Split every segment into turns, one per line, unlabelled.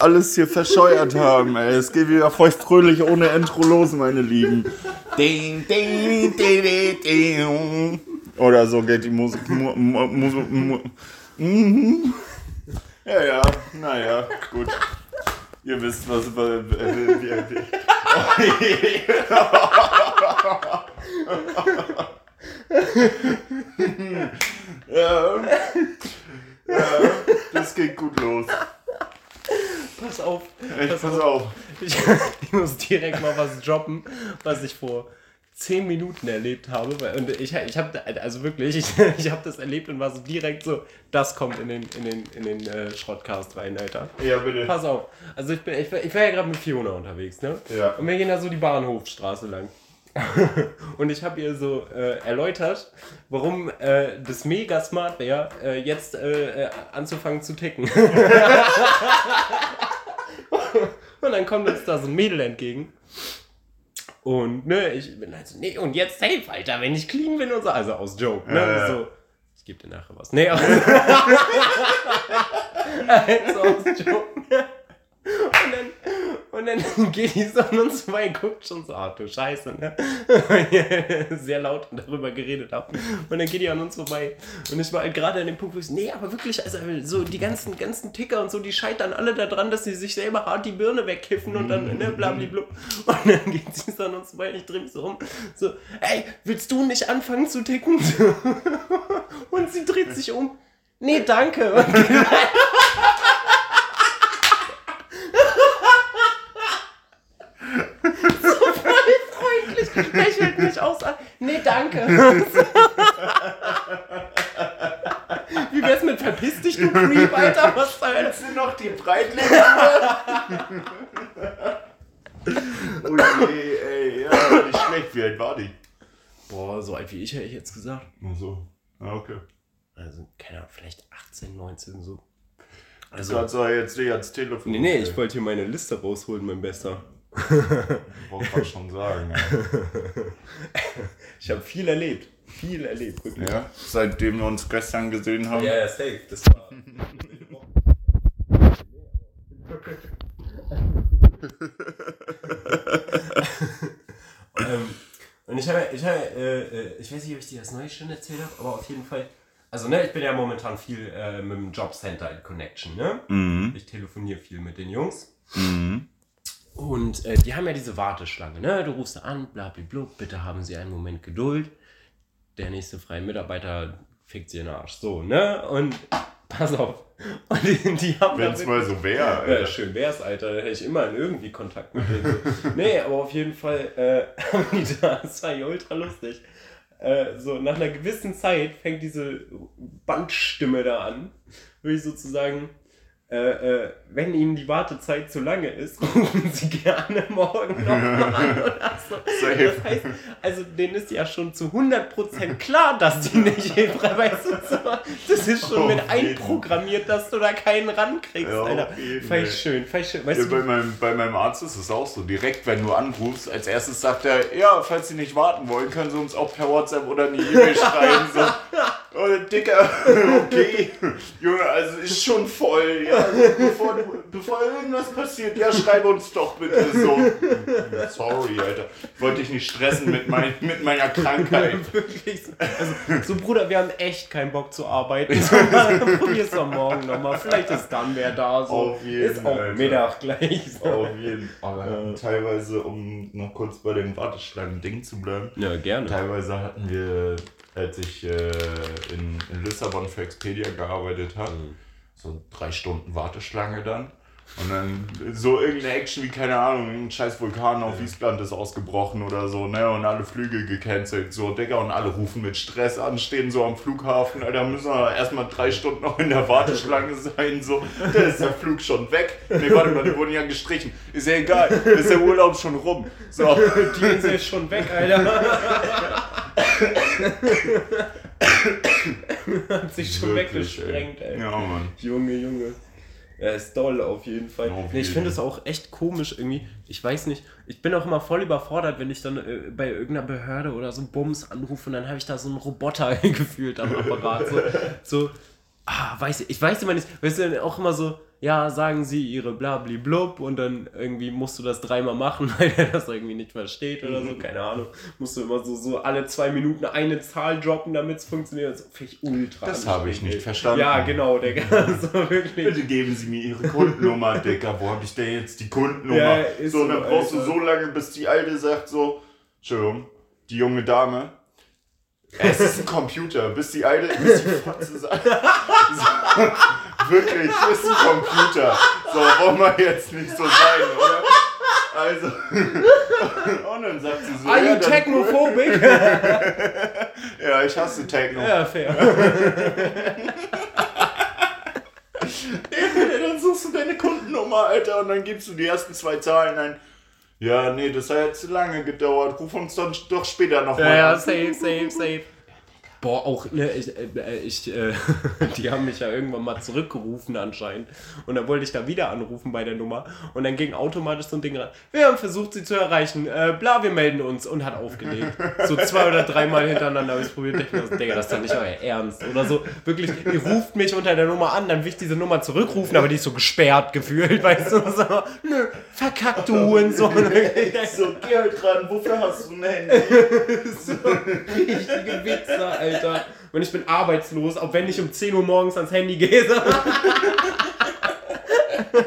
alles hier verscheuert haben, ey. Es geht wieder feucht fröhlich ohne Intro los, meine Lieben. Ding, ding, ding, ding, ding. Oder so geht die Musik. Mu, mu, mu, mu, mhm. Ja, ja, naja, gut. Ihr wisst, was. Äh, ja, ja, das geht gut los.
Pass auf.
Ich pass, pass auf.
Ich, ich, muss direkt mal was droppen, was ich vor zehn Minuten erlebt habe. Und ich, ich habe, also wirklich, ich, ich habe das erlebt und war so direkt so, das kommt in den, in den, in den äh, Schrottcast rein, Alter.
Ja, bitte.
Pass auf. Also ich, bin, ich, ich war ja gerade mit Fiona unterwegs, ne?
Ja.
Und wir gehen da so die Bahnhofstraße lang. und ich habe ihr so äh, erläutert, warum äh, das mega smart wäre, äh, jetzt äh, äh, anzufangen zu ticken. und dann kommt uns da so ein Mädel entgegen. Und ne, ich bin halt so, nee, und jetzt safe, Alter, wenn ich clean bin und so. Also aus Joke, ne? So, ich gebe dir nachher was. Nee, also, also aus Joke. Und dann, und dann geht die so an uns vorbei, guckt schon so, ah, du Scheiße, ne? Sehr laut darüber geredet haben. Und dann geht die an uns vorbei. Und ich war halt gerade an dem Punkt, wo ich nee, aber wirklich, also so die ganzen, ganzen Ticker und so, die scheitern alle daran, dass sie sich selber hart die Birne wegkiffen und dann, ne, blablabla. Und dann geht sie so an uns vorbei, ich drehe mich so um, so, ey, willst du nicht anfangen zu ticken? Und sie dreht sich um. Nee, danke. Und geht freundlich. Lächelt mich aus an. Nee, danke. Wie wär's mit verpiss dich, du Creep, Alter? Was soll das?
sind noch die Breitlinge. oh je, ey, ja, nicht schlecht. Wie alt war die?
Boah, so alt wie ich hätte ich jetzt gesagt.
Ach so. Ah, okay.
Also, keine Ahnung, vielleicht 18, 19 so.
Also, du hast doch jetzt nicht ans Telefon.
Nee, nee, ich wollte hier meine Liste rausholen, mein Bester.
Wollte gerade schon sagen. Ja.
Ich habe viel erlebt. Viel erlebt, wirklich.
ja, seitdem wir uns gestern gesehen haben.
Ja, ja, safe. Das war. ähm, und ich habe, ich habe, äh, äh, ich weiß nicht, ob ich dir das Neue schon erzählt habe, aber auf jeden Fall. Also, ne, ich bin ja momentan viel äh, mit dem Jobcenter in Connection, ne?
Mhm.
Ich telefoniere viel mit den Jungs.
Mhm.
Und äh, die haben ja diese Warteschlange, ne? Du rufst da an, blablabla, bitte haben Sie einen Moment Geduld. Der nächste freie Mitarbeiter fickt sie in den Arsch. So, ne? Und pass auf. Und die, die haben
Wenn es mal so wäre.
ja, schön wär's, Alter. Da hätte ich immer irgendwie Kontakt mit denen. Nee, aber auf jeden Fall äh, haben die da, das war ja ultra lustig. Äh, so, nach einer gewissen Zeit fängt diese Bandstimme da an, würde ich sozusagen, äh, äh, wenn Ihnen die Wartezeit zu lange ist, rufen Sie gerne morgen nochmal an oder so. Das heißt, also denen ist ja schon zu 100% klar, dass die nicht hilfreich so. Das ist schon
Auf
mit einprogrammiert, dass du da keinen rankriegst,
Ja,
Alter.
Fall.
schön, schön. Weißt
Ja,
du,
bei, meinem, bei meinem Arzt ist es auch so. Direkt, wenn du anrufst, als erstes sagt er, ja, falls Sie nicht warten wollen, können Sie uns auch per WhatsApp oder eine E-Mail schreiben. So, oh, Dicker, okay. Junge, also ist schon voll. Ja, bevor, du, bevor irgendwas passiert, ja, schreib uns doch bitte so. Sorry, Alter. Ich wollte dich nicht stressen mit, mein, mit meiner Krankheit.
wirklich so, also, so Bruder, wir haben echt keinen Bock zu arbeiten. So, probier's doch morgen nochmal. Vielleicht ist dann wer da. So.
Auf jeden,
Ist auch
Alter.
Mittag gleich. So.
Auf jeden Fall. Teilweise, um noch kurz bei den Warteschlangen-Ding zu bleiben.
Ja, gerne.
Teilweise hatten wir, als ich äh, in, in Lissabon für Expedia gearbeitet habe, so drei Stunden Warteschlange dann. Und dann so irgendeine Action wie, keine Ahnung, ein scheiß Vulkan auf Island ist ausgebrochen oder so, ne? Und alle Flüge gecancelt, so, Digga, und alle rufen mit Stress an, stehen so am Flughafen, Alter, müssen wir erstmal drei Stunden noch in der Warteschlange sein, so, da ist der Flug schon weg. Ne, warte mal, die wurden ja gestrichen. Ist ja egal, ist der Urlaub schon rum. So.
Die ist schon weg, Alter. Hat sich schon
Wirklich,
weggesprengt, ey.
Ja, Mann.
Junge, Junge. Ja, ist doll auf jeden Fall.
Auf
nee, ich finde es auch echt komisch irgendwie. Ich weiß nicht, ich bin auch immer voll überfordert, wenn ich dann äh, bei irgendeiner Behörde oder so Bums anrufe und dann habe ich da so einen Roboter gefühlt am Apparat. So, so ah, weiß ich, ich weiß immer nicht, weißt du, auch immer so, ja, sagen Sie Ihre blabli-blub und dann irgendwie musst du das dreimal machen, weil er das irgendwie nicht versteht oder so, keine Ahnung. Musst du immer so, so alle zwei Minuten eine Zahl droppen, damit es funktioniert. Das finde ich ultra
Das habe ich nicht verstanden.
Ja, genau, Digga. so wirklich.
Bitte geben Sie mir Ihre Kundennummer, Digga. Wo habe ich denn jetzt die Kundennummer?
Ja, ist
so, dann
so,
brauchst du
Alter.
so lange, bis die Alte sagt so, Entschuldigung, die junge Dame, es ist ein Computer, bis die Alte, bis die Fotze sagt. Wirklich, ist ein Computer. So, wollen wir jetzt nicht so sein, oder? Also, und dann sagt sie so,
Are
ja,
you technophobic?
ja, ich hasse Techno.
ja, fair.
Dann suchst du deine Kundennummer, Alter, und dann gibst du die ersten zwei Zahlen ein. Ja, nee, das hat jetzt zu lange gedauert. Ruf uns dann doch später nochmal
Ja, ja, safe, safe, safe. Boah, auch, ne, ich, äh, ich äh, die haben mich ja irgendwann mal zurückgerufen anscheinend. Und dann wollte ich da wieder anrufen bei der Nummer. Und dann ging automatisch so ein Ding rein. Wir haben versucht, sie zu erreichen. Äh, bla, wir melden uns. Und hat aufgelegt. So zwei oder dreimal hintereinander habe ich es probiert. Ich dachte, Digga, das ist doch nicht euer Ernst. Oder so, wirklich, ihr ruft mich unter der Nummer an, dann will ich diese Nummer zurückrufen, aber die ist so gesperrt gefühlt, weißt du. So, nö, verkackt du und so.
So, geh halt ran, wofür hast du ein Handy?
so richtige Witze, Alter. Und ich bin arbeitslos, auch wenn ich um 10 Uhr morgens ans Handy gehe.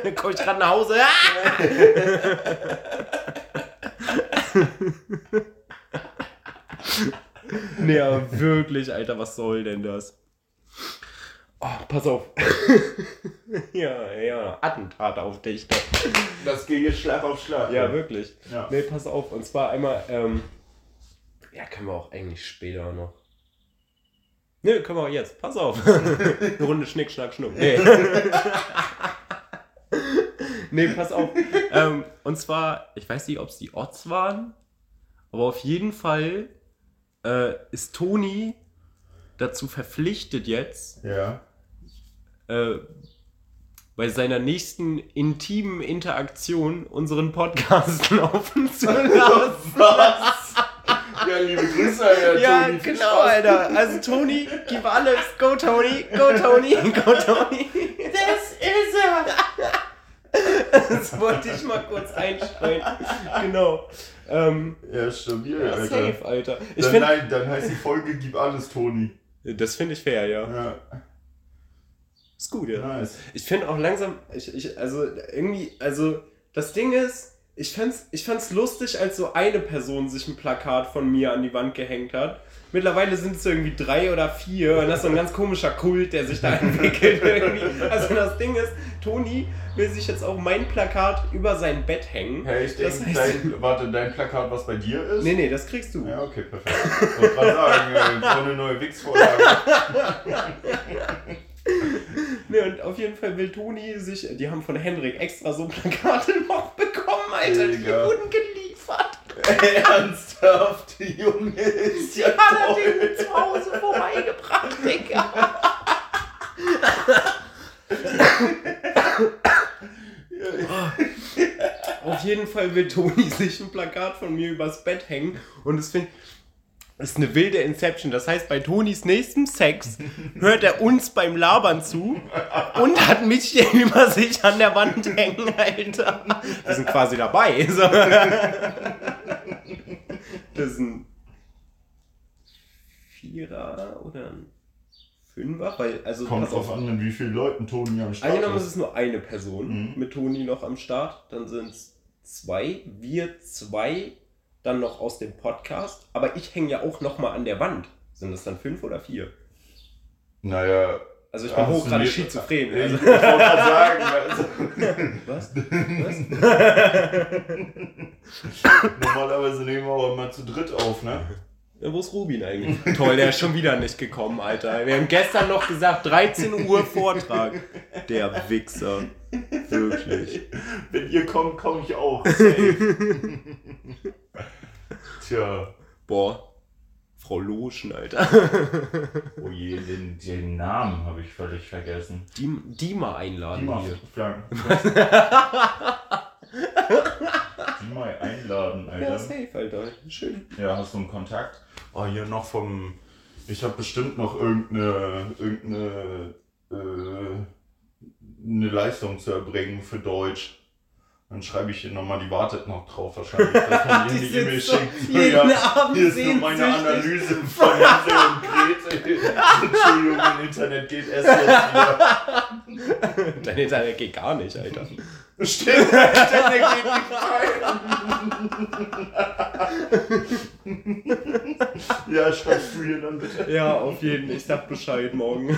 Dann komme ich gerade nach Hause. Ah! nee, aber wirklich, Alter, was soll denn das? Oh, pass auf. ja, ja, Attentat auf dich. Doch.
Das geht jetzt Schlag auf Schlag.
Ja, wirklich.
Ja.
Nee, pass auf. Und zwar einmal, ähm, ja, können wir auch eigentlich später noch. Nee, können wir auch jetzt. Pass auf. Eine Runde Schnick, Schnack, Schnuck. Nee. nee, pass auf. Ähm, und zwar, ich weiß nicht, ob es die Odds waren, aber auf jeden Fall äh, ist Toni dazu verpflichtet jetzt,
Ja.
äh, bei seiner nächsten intimen Interaktion unseren Podcast laufen zu lassen.
Was? Ja, liebe Grüße, Alter,
Ja,
Toni. Viel
genau,
Spaß.
Alter. Also Toni, gib alles. Go Toni, go Toni, go Toni.
Das ist er.
Das wollte ich mal kurz einstreuen. Genau. Ähm,
Ja, stabil,
ja,
Alter.
safe, Alter. Ich
Dann,
finde,
nein, dann heißt die Folge Gib alles, Toni.
das finde ich fair, ja.
Ja,
Ist gut, ja.
nice.
Ich finde auch langsam, ich, ich, also irgendwie, also das Ding ist, ich fand's, ich fand's lustig, als so eine Person sich ein Plakat von mir an die Wand gehängt hat. Mittlerweile sind es irgendwie drei oder vier und das ist so ein ganz komischer Kult, der sich da entwickelt irgendwie. Also das Ding ist, Toni will sich jetzt auch mein Plakat über sein Bett hängen.
Hey, ich
Das
denke,
heißt-
dein, warte, dein Plakat, was bei dir ist?
Nee, nee, das kriegst du.
Ja, okay, perfekt. Ich wollte gerade sagen, äh, so eine neue Wix-Vorlage.
Nee, und auf jeden Fall will Toni sich, die haben von Hendrik extra so Plakate noch bekommen, Alter, die wurden geliefert.
Ernsthaft, die Junge ist ja
Hat er
toll.
den zu Hause vorbeigebracht, Digga. Auf jeden Fall will Toni sich ein Plakat von mir übers Bett hängen und es find, ist eine wilde Inception. Das heißt, bei Tonis nächstem Sex hört er uns beim Labern zu und hat mich hier über sich an der Wand hängen, Alter. Wir sind quasi dabei. So. Das ist ein Vierer oder ein Fünfer, weil, also
Kommt drauf an, mit wie vielen Leuten Toni am Start
Angenommen, es
ist.
ist nur eine Person
Mhm.
mit Toni noch am Start, dann sind es zwei, wir zwei, dann noch aus dem Podcast, aber ich hänge ja auch noch mal an der Wand. Sind es dann fünf oder vier?
Naja.
Also ich bin
du
hochgradig schizophren.
Ich,
Also,
ich wollte gerade sagen, also,
was? Was?
normalerweise nehmen wir auch immer zu dritt auf, ne?
Ja, wo ist Rubin eigentlich? Toll, der ist schon wieder nicht gekommen, Alter. Wir haben gestern noch gesagt, 13 Uhr Vortrag. Der Wichser. Wirklich.
Wenn ihr kommt, komme ich auch. Tja.
Boah. Frau Loschen, Alter.
Oh je, den, den Namen habe ich völlig vergessen.
Die, die mal einladen
Die mal. Die mal einladen,
Ja,
Alter.
safe, Alter. Schön.
Ja, hast du einen Kontakt? Oh, hier noch vom. Ich habe bestimmt noch irgendeine. irgendeine. Äh, eine Leistung zu erbringen für Deutsch. Dann schreibe ich ihr nochmal, die wartet noch drauf wahrscheinlich, dass man ihr eine E-Mail schickt.
Jeden
Ja,
Abend
hier ist nur meine. Analyse von Hänsel und Gretel. Entschuldigung, mein Internet geht erst jetzt wieder.
Dein Internet geht gar nicht, Alter.
Stimmt, mein Internet geht nicht rein. ja, schreibst du hier dann bitte.
Ja, auf jeden Fall. Ich sag Bescheid morgen.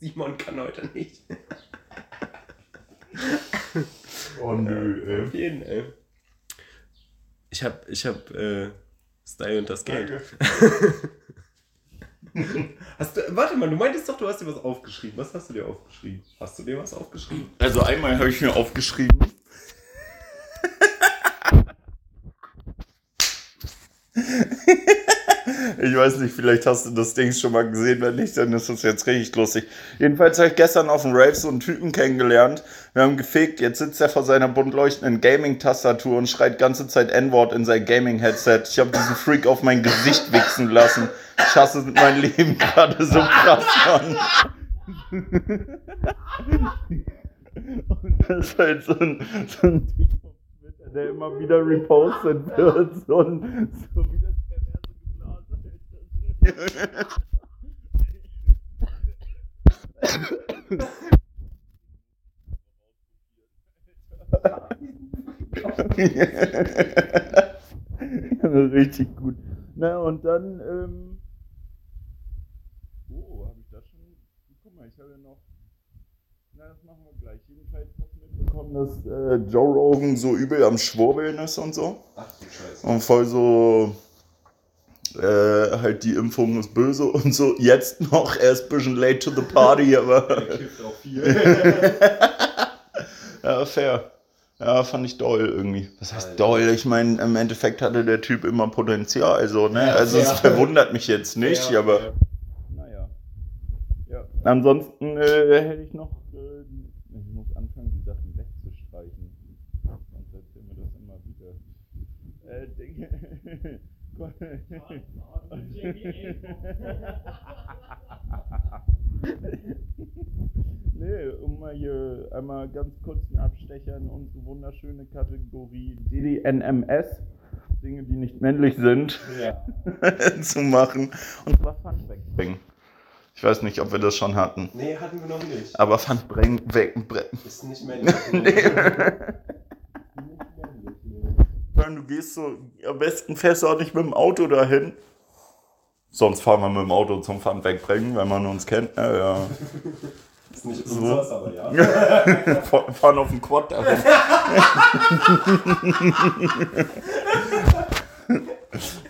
Simon kann heute nicht.
Oh nö,
Auf
ey.
jeden ey. Ich hab, ich hab, äh, Style und das Geld. Hast du, warte mal, du meintest doch, du hast dir was aufgeschrieben. Was hast du dir aufgeschrieben? Hast du dir was aufgeschrieben?
Also einmal habe ich mir aufgeschrieben. Ich weiß nicht, vielleicht hast du das Ding schon mal gesehen, wenn nicht, dann ist das jetzt richtig lustig. Jedenfalls habe ich gestern auf dem Rave so einen Typen kennengelernt. Wir haben gefegt, jetzt sitzt er vor seiner bunt leuchtenden Gaming-Tastatur und schreit ganze Zeit N-Wort in sein Gaming-Headset. Ich habe diesen Freak auf mein Gesicht wichsen lassen. Ich hasse mein Leben gerade so krass, Mann. Und das ist halt so ein, so ein der immer wieder repostet wird. So, ein, so wie das perverse Glas. Richtig gut. Na und dann, ähm, oh, habe ich das schon? Guck mal, ich habe ja noch. Na, das machen wir gleich. Jedenfalls hast du mitbekommen, dass äh, Joe Rogan so übel am Schwurbeln ist und so.
Ach du Scheiße.
Und voll so. Äh, halt die Impfung ist böse und so. Jetzt noch, er ist ein bisschen late to the party, aber.
kifft auch viel.
ja, fair. Ja, fand ich doll irgendwie. Was heißt
Alter.
doll? Ich meine, im Endeffekt hatte der Typ immer Potenzial, so, ne?
Ja,
also es verwundert mich jetzt nicht,
Ja,
aber.
ja.
Naja. Ja. Ansonsten äh, hätte ich noch. Äh, ich muss anfangen, die Sachen wegzustreichen. Sonst erzählen wir das immer wieder. Äh, Dinge. nee, um mal hier einmal ganz kurz einen Abstecher in unsere wunderschöne Kategorie DDNMS. Dinge, die nicht männlich sind.
Ja.
zu machen. Und zwar Pfand wegbringen. Ich weiß nicht, ob wir das schon hatten.
Nee, hatten wir noch nicht.
Aber Pfand bringen, weg,
Ist nicht männlich.
Nein, Du gehst so, am besten fährst du auch nicht mit dem Auto dahin. Sonst fahren wir mit dem Auto zum Pfand wegbringen, wenn man uns kennt. Ja, ja.
Ist nicht
So.
unseres, aber ja.
Fahr- fahren auf dem Quad dahin.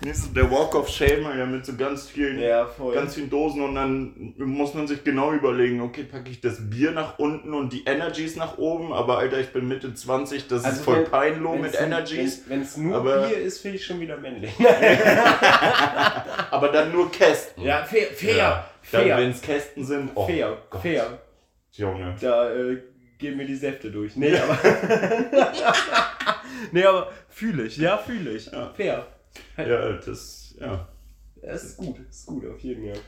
Nicht so der Walk of Shame, ja, mit so ganz vielen
Ja,
ganz vielen Dosen und dann muss man sich genau überlegen, okay, packe ich das Bier nach unten und die Energies nach oben, aber Alter, ich bin Mitte 20, das ist voll
Also wenn-
peinloh mit Energies,
Wenn es nur
Aber-
Bier ist, finde ich schon wieder männlich.
aber dann nur Kästen.
Ja, fair, fair,
Ja, Dann,
fair,
wenn es Kästen sind, oh
fair,
Gott,
fair.
Junge.
Da äh, gehen mir die Säfte durch. Nee, aber. nee, aber fühle ich, ja, fühle ich.
Ja.
Fair.
Ja, das, ja,
Das ist gut, ist gut, auf jeden Fall.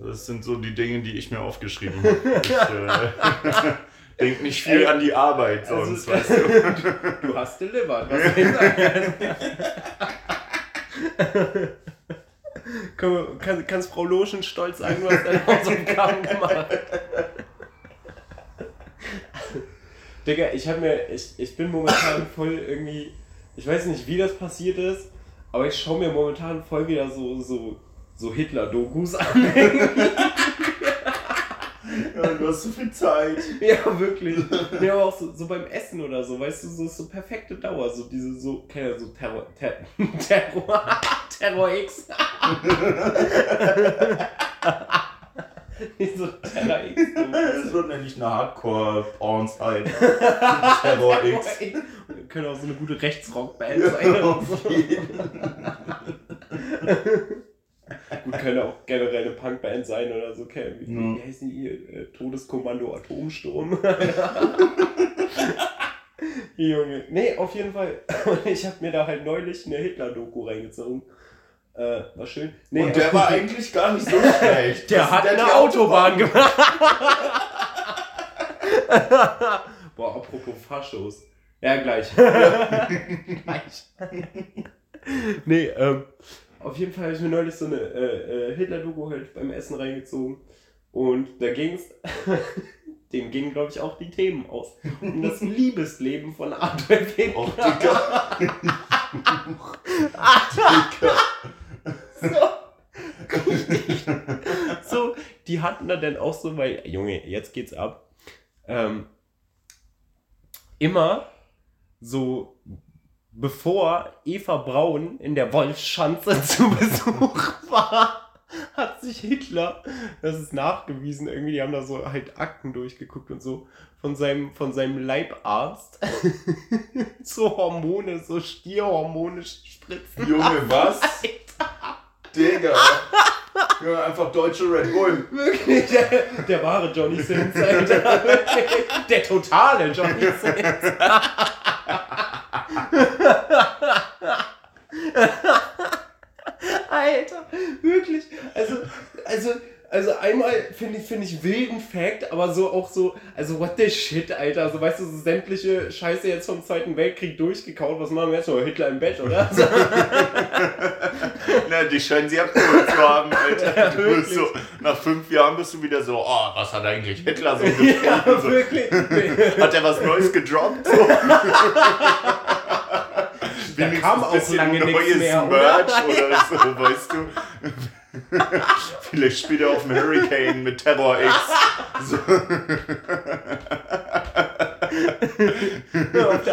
das sind so die Dinge, die ich mir aufgeschrieben habe. Ich äh, denk nicht viel
Ey,
an die Arbeit
also-
sonst, weißt du.
Du hast delivered, was soll ich sagen? Komm, kann, kannst Frau Loschen stolz sagen, du hast deine Hausaufgaben gemacht. Digga, ich hab mir, ich, ich bin momentan voll irgendwie, ich weiß nicht, wie das passiert ist, aber ich schaue mir momentan voll wieder so, so, so Hitler-Dokus an.
Ja, du hast so viel Zeit.
Ja, wirklich. Ja, aber auch so, so beim Essen oder so, weißt du, so, so perfekte Dauer, so diese, so, ihr so Terror, Ter Terror, Terror X. So Terror X.
Das wird nämlich eine Hardcore-Porn-Zeit. Terror X.
Könnte auch so eine gute Rechtsrock-Band sein.
Auf jeden.
Gut, könnte auch generell eine Punkband sein oder so. Wie,
Ja.
wie heißen die? Äh, Todeskommando Atomsturm. Junge. Nee, auf jeden Fall. Ich habe mir da halt neulich eine Hitler-Doku reingezogen. Äh, war schön. Nee,
Und der war eigentlich gar nicht so schlecht.
Der
Das-
hat
der
eine Autobahn gemacht. Boah, apropos Faschos. Ja, gleich. gleich. nee, ähm, auf jeden Fall habe ich mir neulich so eine äh, äh, Hitler-Doku halt beim Essen reingezogen. Und da ging es, dem gingen, glaube ich, auch die Themen aus. Um das Liebesleben von Adolf Hitler. Oh, Digga. Digga. so, so, die hatten da dann auch so, weil, Junge, jetzt geht's ab. Ähm, immer so bevor Eva Braun in der Wolfschanze zu Besuch war, hat sich Hitler, das ist nachgewiesen, irgendwie, die haben da so halt Akten durchgeguckt und so, von seinem, von seinem Leibarzt so Hormone, so Stierhormone spritzen.
Junge, was? Alter. Digga. Junge, einfach deutsche Red Bull.
Wirklich, der, der wahre Johnny Sins, Alter. Der totale Johnny Sins. Alter, wirklich. Also, also, also einmal finde ich, find ich wilden Fact, aber so auch so, also what the shit, Alter. So weißt du, so sämtliche Scheiße jetzt vom Zweiten Weltkrieg durchgekaut. Was machen wir jetzt noch? Hitler im Bett, oder?
Na, die scheinen sie abgeholt zu haben, Alter. Ja, du bist so, nach fünf Jahren bist du wieder so, oh, was hat eigentlich Hitler so geschrieben? Ja, so. wirklich. Hat er was Neues gedroppt? So?
da kam auch lange nichts mehr, Merch
oder, oder so, weißt du. Vielleicht spielt er auf dem Hurricane mit Terror X. So.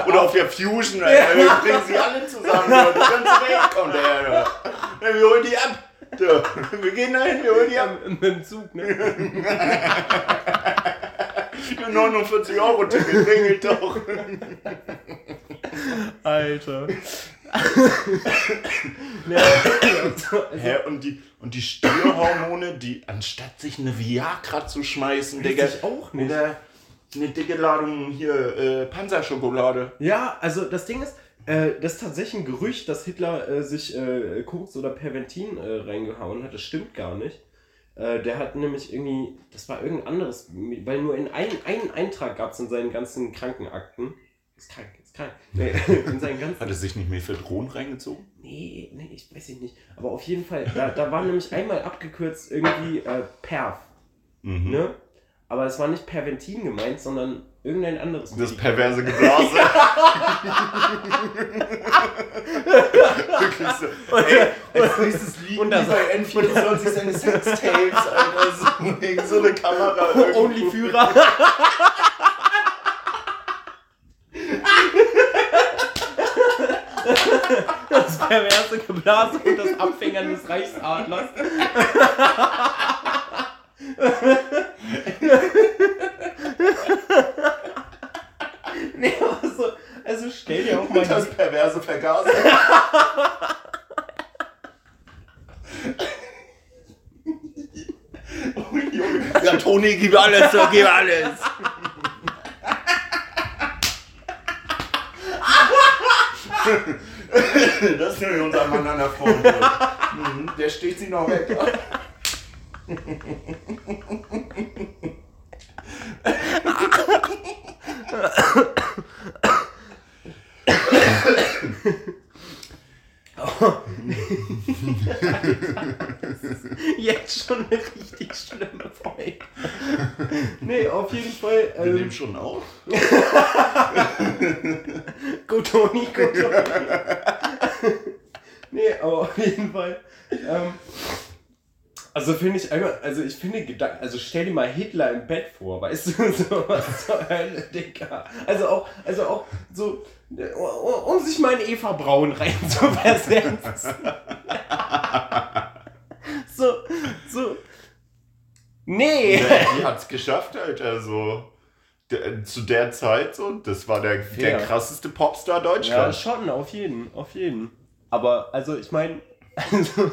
Oder auf der Fusion, Alter. Wir bringen sie alle zusammen. Die ganze Welt kommt her. Wir holen die ab. Wir gehen dahin, wir holen die ab.
Mit dem Zug, ne?
49 Euro Ticket regelt doch.
Alter.
Hä, und die, und die Stierhormone, die anstatt sich eine Viagra zu schmeißen, Digga.
Ich auch nicht.
Oder eine dicke Ladung hier äh, Panzerschokolade.
Ja, also das Ding ist, äh, das ist tatsächlich ein Gerücht, dass Hitler äh, sich äh, Koks oder Perventin äh, reingehauen hat. Das stimmt gar nicht. Äh, der hat nämlich irgendwie, das war irgendein anderes, weil nur in einem Eintrag gab es in seinen ganzen Krankenakten. Ist krank, Nee, in seinen ganzen
hat er sich nicht Mephedron reingezogen?
Nee, nee, ich weiß nicht. Aber auf jeden Fall, da, da war nämlich einmal abgekürzt irgendwie äh, Perf. Mhm. Ne? Aber es war nicht Perventin gemeint, sondern irgendein anderes.
Das perverse Geblase. Wirklich so. Ey, als nächstes liegen und das bei N24 seine Sextapes, Alter. So, so eine Kamera.
Only-Führer. Perverse Geblase und das Abfängern des Reichsadlers. nee, aber so, also stell dir auch mal.
Das perverse Vergasen. oh, Junge. Ja, Toni, gib alles, so, gib alles. das ist nämlich unser Mann an der Front. Mhm, der steht sie noch weg.
Jetzt schon eine richtig schlimme Folge. Nee, auf jeden Fall.
Ähm, Wir nehmen schon auf.
gut, Toni, gut, Toni. Nee, aber auf jeden Fall. Ähm, also finde ich einmal, also ich finde Gedanken, also stell dir mal Hitler im Bett vor, weißt du, so was zur Hölle, Digga. Also auch, also auch so, um sich mal in Eva Braun rein zu versetzen. so, so. Nee.
Ja, die hat's geschafft, Alter, so. Der, zu der Zeit so, das war der, der krasseste Popstar Deutschlands.
Ja, schon, auf jeden, auf jeden. Aber, also ich meine, also,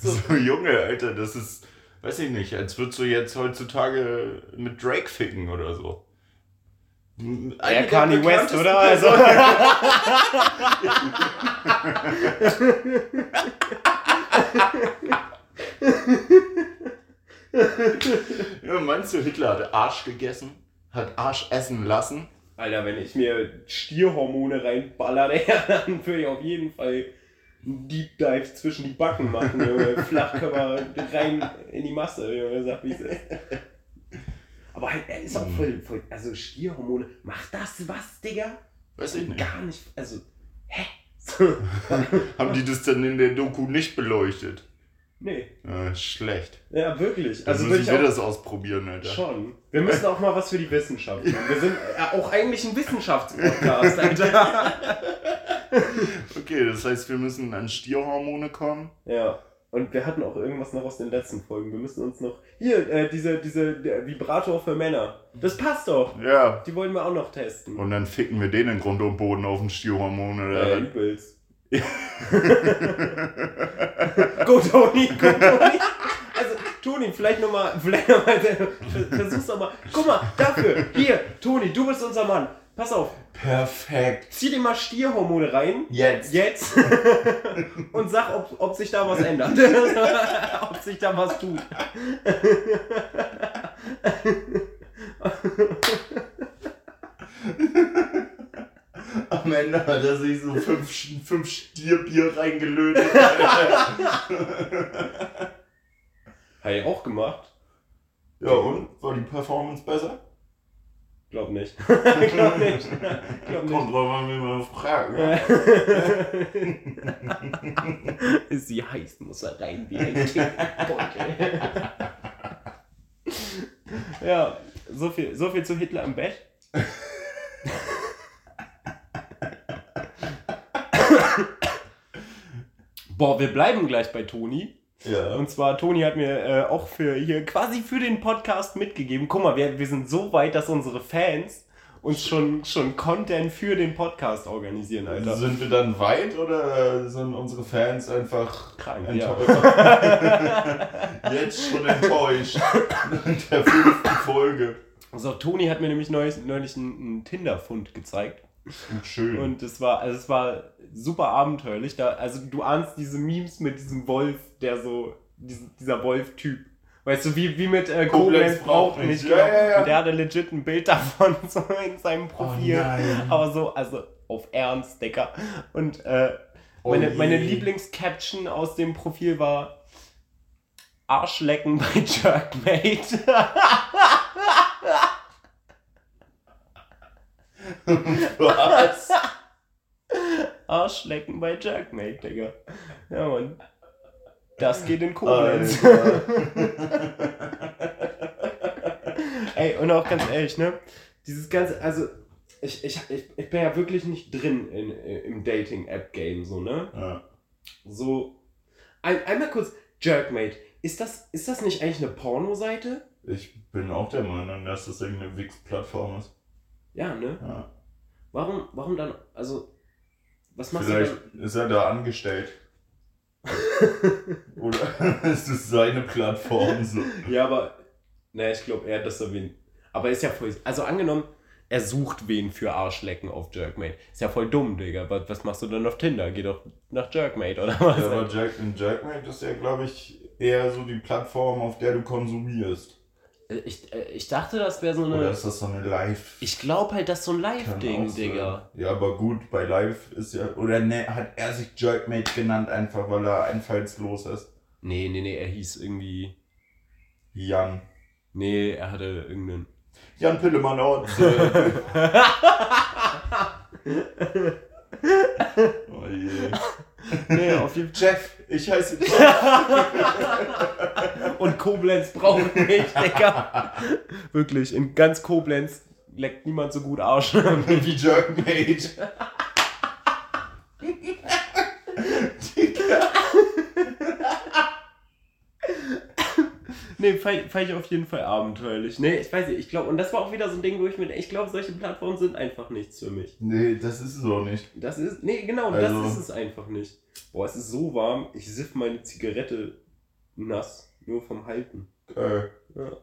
so. so, Junge, Alter, das ist, weiß ich nicht, als würdest du jetzt heutzutage mit Drake ficken oder so.
Ja, Kanye West, oder? Also.
ja, meinst du, Hitler hat Arsch gegessen? Hat Arsch essen lassen?
Alter, wenn ich mir Stierhormone reinballere, dann würde ich auf jeden Fall einen Deep Dive zwischen die Backen machen, Junge. Flachkörper rein in die Masse, Junge. Sag wie es ist. Aber halt, er ist auch voll, voll. Also Stierhormone, macht das was, Digga?
Weiß ich nicht.
Gar nicht. Also, hä?
Haben die das dann in der Doku nicht beleuchtet?
Nee.
Ja, schlecht.
Ja, wirklich.
Also müssen wir das ausprobieren, Alter.
schon. Wir müssen auch mal was für die Wissenschaft machen. Wir sind äh, auch eigentlich ein Wissenschaftspodcast, Alter.
Okay, das heißt, wir müssen an Stierhormone kommen.
Ja. Und wir hatten auch irgendwas noch aus den letzten Folgen. Wir müssen uns noch. Hier, äh, diese, diese Vibrator für Männer. Das passt doch.
Ja.
Die wollen wir auch noch testen.
Und dann ficken wir den in Grund und Boden auf den Stierhormone.
äh,
Oder?
übelst. Go, Toni, go, Toni. Also, Toni, vielleicht nochmal, vielleicht nochmal, versuch's doch mal. Guck mal, dafür, hier, Toni, du bist unser Mann. Pass auf,
Perfekt.
zieh dir mal Stierhormone rein.
Jetzt.
Jetzt. Und sag, ob, ob sich da was ändert. ob sich da was tut.
Am Ende hat er sich so fünf, fünf Stierbier reingelötet.
Habe ich auch gemacht.
ja, und? War die Performance besser?
Glaub nicht. Glaub nicht. Glaub nicht.
Kommt drauf an, wie man fragt.
Ist sie heiß, muss er rein wie ein Teebeutel. ja, so viel, so viel zu Hitler im Bett. Boah, wir bleiben gleich bei Toni.
Ja.
Und zwar, Toni hat mir äh, auch für hier quasi für den Podcast mitgegeben. Guck mal, wir, wir sind so weit, dass unsere Fans uns schon, schon Content für den Podcast organisieren, Alter.
Sind wir dann weit oder sind unsere Fans einfach
Krank,
enttäuscht? Jetzt schon enttäuscht. In der fünften Folge.
So, Toni hat mir nämlich neulich, neulich einen, einen Tinder-Fund gezeigt.
Und schön.
Und es war, also es war super abenteuerlich. Da, also du ahnst diese Memes mit diesem Wolf, der so, diesen, dieser Wolf-Typ. Weißt du, wie, wie mit äh, Koblenz braucht nicht.
Ja, ja, ja.
Und der hatte legit ein Bild davon so in seinem Profil.
Oh.
Aber so, also auf Ernst, Decker. Und äh,
Oh
meine,
je.
meine Lieblingscaption aus dem Profil war Arschlecken bei Jerkmate.
Was?
Arschlecken bei Jerkmate, Digga. Ja, Mann. Das geht in Koblenz. Ey, und auch ganz ehrlich, ne? Dieses ganze, also, ich, ich, ich, ich bin ja wirklich nicht drin in, im Dating-App-Game, so, ne?
Ja.
So. Ein, einmal kurz, Jerkmate, ist das, ist das nicht eigentlich eine Pornoseite?
Ich bin auch der Meinung, dass das irgendeine Wix-Plattform ist.
Ja, ne?
Ja.
Warum, warum dann, also, was machst
Vielleicht
du
ist er da angestellt. Oder ist es seine Plattform so?
Ja, aber, ne, ich glaube eher, dass er wen. Aber ist ja voll, also angenommen, er sucht wen für Arschlecken auf Jerkmate. Ist ja voll dumm, Digga. Was, was machst du dann auf Tinder? Geh doch nach Jerkmate, oder was?
Ja, aber Jack and Jackmate ist ja, glaube ich, eher so die Plattform, auf der du konsumierst.
Äh, ich, äh, ich dachte, das wäre so
Oder
eine.
ist das so eine Live?
Ich glaube halt, das ist so ein Live-Ding. Digga.
Ja, aber gut, bei Live ist ja. Oder ne, hat er sich Jerkmate genannt, einfach weil er einfallslos ist.
Nee, nee, nee, er hieß irgendwie.
Jan.
Nee, er hatte irgendeinen.
Jan Pillemann Ort. oh je.
Nee, auf jeden
Jeff, ich heiße Jeff.
Und Koblenz braucht mich, Digga. Wirklich, in ganz Koblenz leckt niemand so gut Arsch.
Wie Jerkmate.
nee, fand, fand ich auf jeden Fall abenteuerlich. Nee, ich weiß nicht, ich glaube, und das war auch wieder so ein Ding, wo ich mir, ich glaube, solche Plattformen sind einfach nichts für mich.
Nee, das ist es auch nicht.
Das ist, nee, genau,
Also-
das ist es einfach nicht. Boah, es ist so warm, ich siff meine Zigarette nass, nur vom Halten.
Geil.
Ja.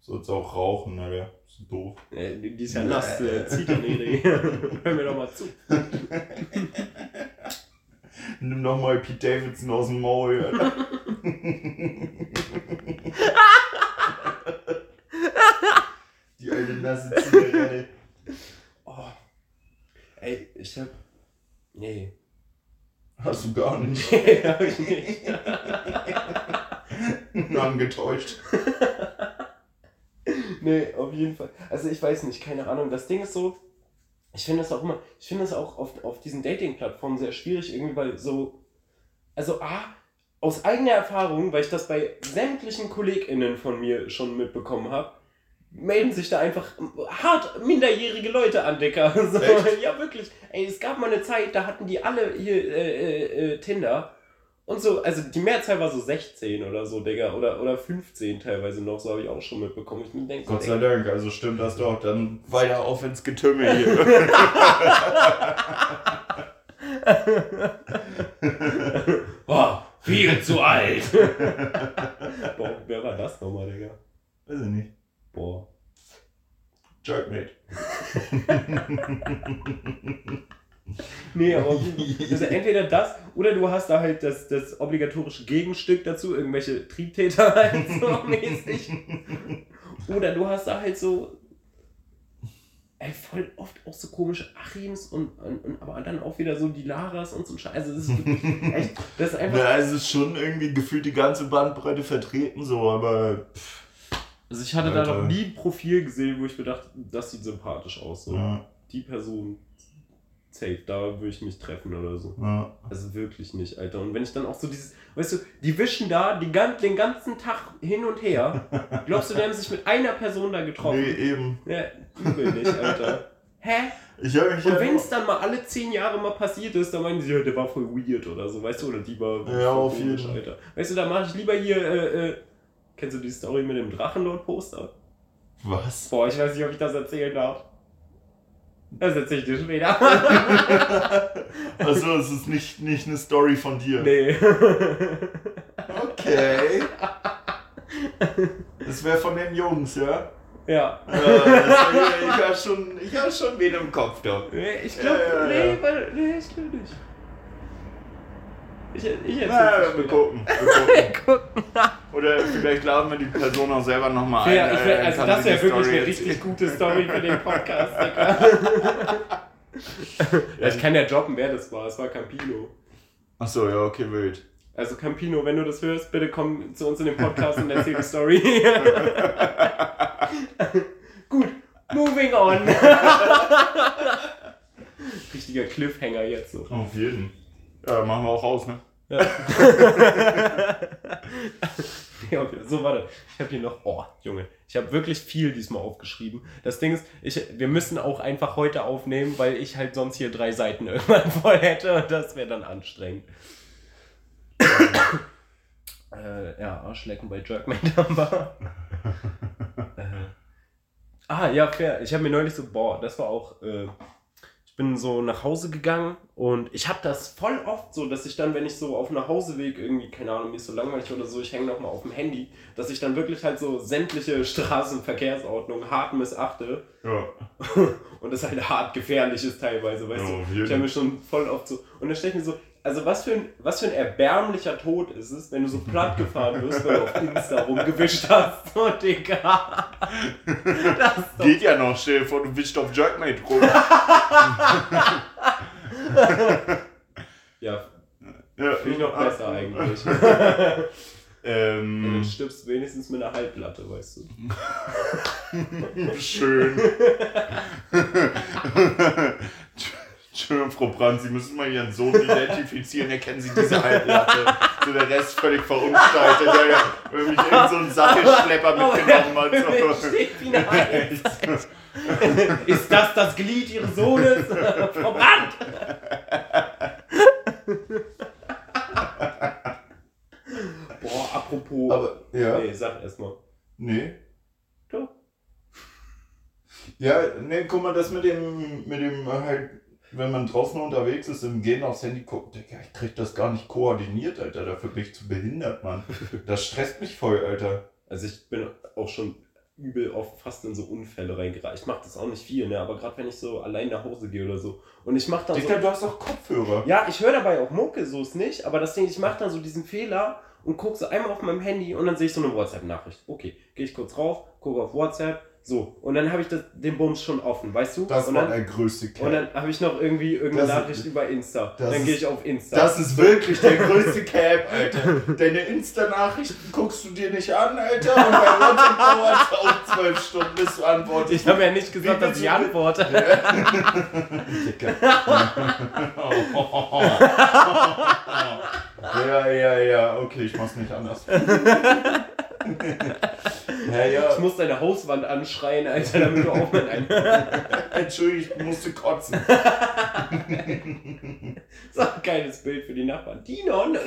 Sollst auch rauchen, Alter. Ist doof.
Äh, die ist ja nass, äh, zieht doch nicht. Hör mir doch mal zu.
Nimm doch mal Pete Davidson aus dem Maul, Alter. Die alte nasse Zigarette.
Oh. Ey, ich hab. Nee.
Hast du gar nicht.
Nee, hab ich nicht.
Nur getäuscht.
nee, auf jeden Fall. Also ich weiß nicht, keine Ahnung. Das Ding ist so, ich finde das auch immer, ich finde das auch auf, auf diesen Dating-Plattformen sehr schwierig, irgendwie, weil so, also A, aus eigener Erfahrung, weil ich das bei sämtlichen KollegInnen von mir schon mitbekommen habe, melden sich da einfach hart minderjährige Leute an, Dicker. So, ja, wirklich. Ey, es gab mal eine Zeit, da hatten die alle hier äh, äh, äh, Tinder. Und so, also die Mehrzahl war so 16 oder so, Digga. Oder, oder 15 teilweise noch, so habe ich auch schon mitbekommen. Ich denke so,
Gott sei Dank, also stimmt das doch. Dann weiter auf ins Getümmel hier.
Boah, viel zu alt. Boah, wer war das nochmal, Digga?
Weiß ich nicht.
Boah.
Jerkmate.
Nee, aber also entweder das oder du hast da halt das, das obligatorische Gegenstück dazu, irgendwelche Triebtäter halt so mäßig. Oder du hast da halt so ey, voll oft auch so komische Achims und, und, und aber dann auch wieder so die Laras und so ein Scheiß. Also das ist echt, das ist einfach.
Ja, es ist schon irgendwie gefühlt die ganze Bandbreite vertreten, so, aber. Pff,
Also ich hatte da
Alter.
noch nie ein Profil gesehen, wo ich mir dachte, das sieht sympathisch aus. So.
ja,
Die Person safe, da würde ich mich treffen oder so.
ja.
Also wirklich nicht, Alter. Und wenn ich dann auch so dieses, weißt du, die wischen da die, den ganzen Tag hin und her. Glaubst du, die haben sich mit einer Person da getroffen?
Nee, eben.
Ja, übel nicht, Alter. Hä?
Ich habe mich
Und
ja
wenn es dann mal alle zehn Jahre mal passiert ist, dann meinen sie, ja, der war voll weird oder so, weißt du, oder die war
Ja, auf jeden Fall.
Alter. Weißt du, da mache ich lieber hier, äh, äh, kennst du die Story mit dem Drachenlord-Poster?
Was?
Boah, ich weiß nicht, ob ich das erzählen darf. Das erzähl ich dir später.
Also, es ist nicht, nicht eine Story von dir.
nee.
Okay. Das wäre von den Jungs, ja?
ja.
Äh, das, ich habe schon, ich hab schon wen im Kopf, doch.
Nee, ich glaube,
ja,
nee, nee, ich glaube nicht. Ich, ich
Na, wir gucken. Wir gucken. Oder vielleicht laden wir die Person auch selber nochmal ein.
Ja, ich will,
äh,
also das wäre wirklich
Story
eine richtig gute Story für den Podcast, ja, ich kann ja droppen, wer das war. Es war Campino.
Achso, ja, okay, wild.
Also Campino, wenn du das hörst, bitte komm zu uns in den Podcast und erzähl die Story. Gut, moving on. Richtiger Cliffhanger jetzt so.
Auf jeden. Ja, machen wir auch aus, ne?
Ja, okay. So, warte. Ich habe hier noch. Oh, Junge. Ich habe wirklich viel diesmal aufgeschrieben. Das Ding ist, ich, wir müssen auch einfach heute aufnehmen, weil ich halt sonst hier drei Seiten irgendwann voll hätte und das wäre dann anstrengend. äh, ja, Arschlecken bei Jerkman Number. äh, ah, ja, fair. Ich habe mir neulich so, boah, das war auch. Äh, bin so nach Hause gegangen und ich habe das voll oft so, dass ich dann, wenn ich so auf dem Nachhauseweg irgendwie, keine Ahnung, mir ist so langweilig oder so, ich hänge nochmal auf dem Handy, dass ich dann wirklich halt so sämtliche Straßenverkehrsordnungen hart missachte
Ja.
und das halt hart gefährlich ist teilweise, weißt
Ja,
du. Ich habe mir schon voll oft so, und dann stelle ich mir so, also was für, ein, was für ein erbärmlicher Tod ist es, wenn du so platt gefahren wirst, weil du auf Insta rumgewischt hast, so Digga. Das doch
Geht ja noch, dir vor, du wischst auf Jerkmate rum.
ja,
ja,
finde ich noch besser eigentlich.
Ähm,
Dann stirbst du wenigstens mit einer Halblatte, weißt du.
schön. Schön, Frau Brandt, Sie müssen mal Ihren Sohn identifizieren. Erkennen Sie diese Halblatte. So der Rest völlig verunstaltet. Ja, ja. Wenn mich irgend so ein Sattelschlepper mitgenommen hat. So.
Ist das das Glied Ihres Sohnes? Frau Brandt! Boah, apropos.
Aber, ja.
Nee, sag erstmal.
Nee.
Doch.
Ja, nee, guck mal, das mit dem, mit dem äh, halt, wenn man draußen unterwegs ist, im Gehen aufs Handy guckt, Digga, ich krieg das gar nicht koordiniert, Alter. Dafür bin ich zu behindert, Mann. Das stresst mich voll, Alter.
Also ich bin auch schon übel oft fast in so Unfälle reingeraten. Ich mache das auch nicht viel, ne? aber gerade wenn ich so allein nach Hause gehe oder so. Und ich mache dann so...
Digga, du hast doch Kopfhörer.
Ja, ich höre dabei auch Mucke, so ist nicht, aber das Ding, ich mache dann so diesen Fehler und gucke so einmal auf meinem Handy und dann sehe ich so eine WhatsApp-Nachricht. Okay, gehe ich kurz rauf, gucke auf WhatsApp, so. Und dann habe ich das, den Bums schon offen, weißt du?
Das
und
war
dann,
der größte Cap.
Und dann habe ich noch irgendwie irgendeine
Das-
Nachricht über Insta. Dann gehe
ist-
ich auf Insta.
Das ist wirklich der größte Cap, Alter. Deine Insta-Nachrichten guckst du dir nicht an, Alter. Und bei WhatsApp dauert es auch zwölf Stunden, bis du antwortest.
ich habe ja nicht gesagt,
Wie
dass ich antworte.
Ja, ja, ja, okay, ich mach's nicht anders. ja, ja,
Ich muss deine Hauswand anschreien, Alter, damit du auch mit einem.
entschuldige, ich musste kotzen.
So ein geiles Bild für die Nachbarn. Dinon!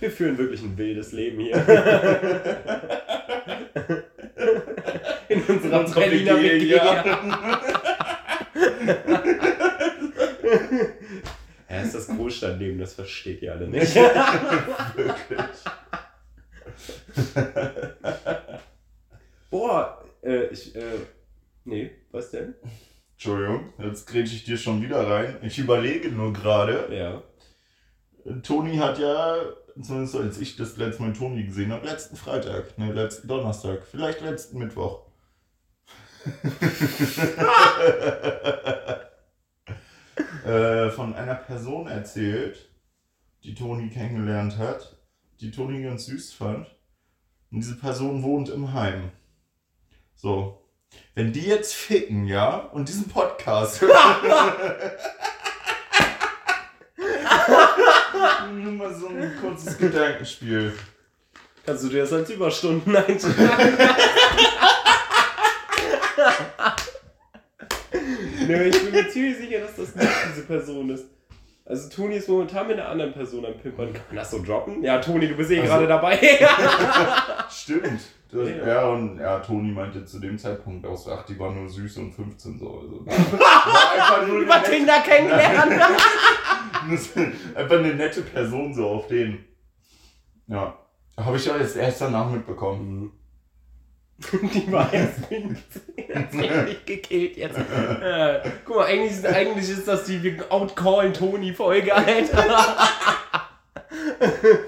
Wir führen wirklich ein wildes Leben hier. In unserer Berliner WG. Ist das Großstadtleben, das versteht ihr alle nicht. Boah, äh, ich, äh, nee, was denn?
Entschuldigung, jetzt grätsch ich dir schon wieder rein. Ich überlege nur gerade.
Ja.
Toni hat ja, zumindest als ich das letzte Mal Toni gesehen habe, letzten Freitag, ne, letzten Donnerstag, vielleicht letzten Mittwoch. äh, von einer Person erzählt, die Toni kennengelernt hat, die Toni ganz süß fand. Und diese Person wohnt im Heim. So. Wenn die jetzt ficken, ja, und diesen Podcast Nur mal so ein kurzes Gedankenspiel.
Kannst du dir das als Überstunden eintragen? Nö, ich bin mir ziemlich sicher, dass das nicht diese Person ist. Also Toni ist momentan mit einer anderen Person am Pimpern. Kann man das so droppen? Ja, Toni, du bist eh
Also-
gerade dabei.
Stimmt. Das,
Ja.
ja. und ja, Toni meinte zu dem Zeitpunkt auch, ach, die war nur süß und 15 so. Also, war einfach nur
Über
eine nette,
Tinder kennenlernen.
einfach eine nette Person so auf den. Ja. Habe ich ja jetzt erst danach mitbekommen.
Die war erst 15. Hat sich richtig gekillt jetzt. Äh, guck mal, eigentlich, ist- eigentlich ist das die outcallen Toni-Folge, Alter.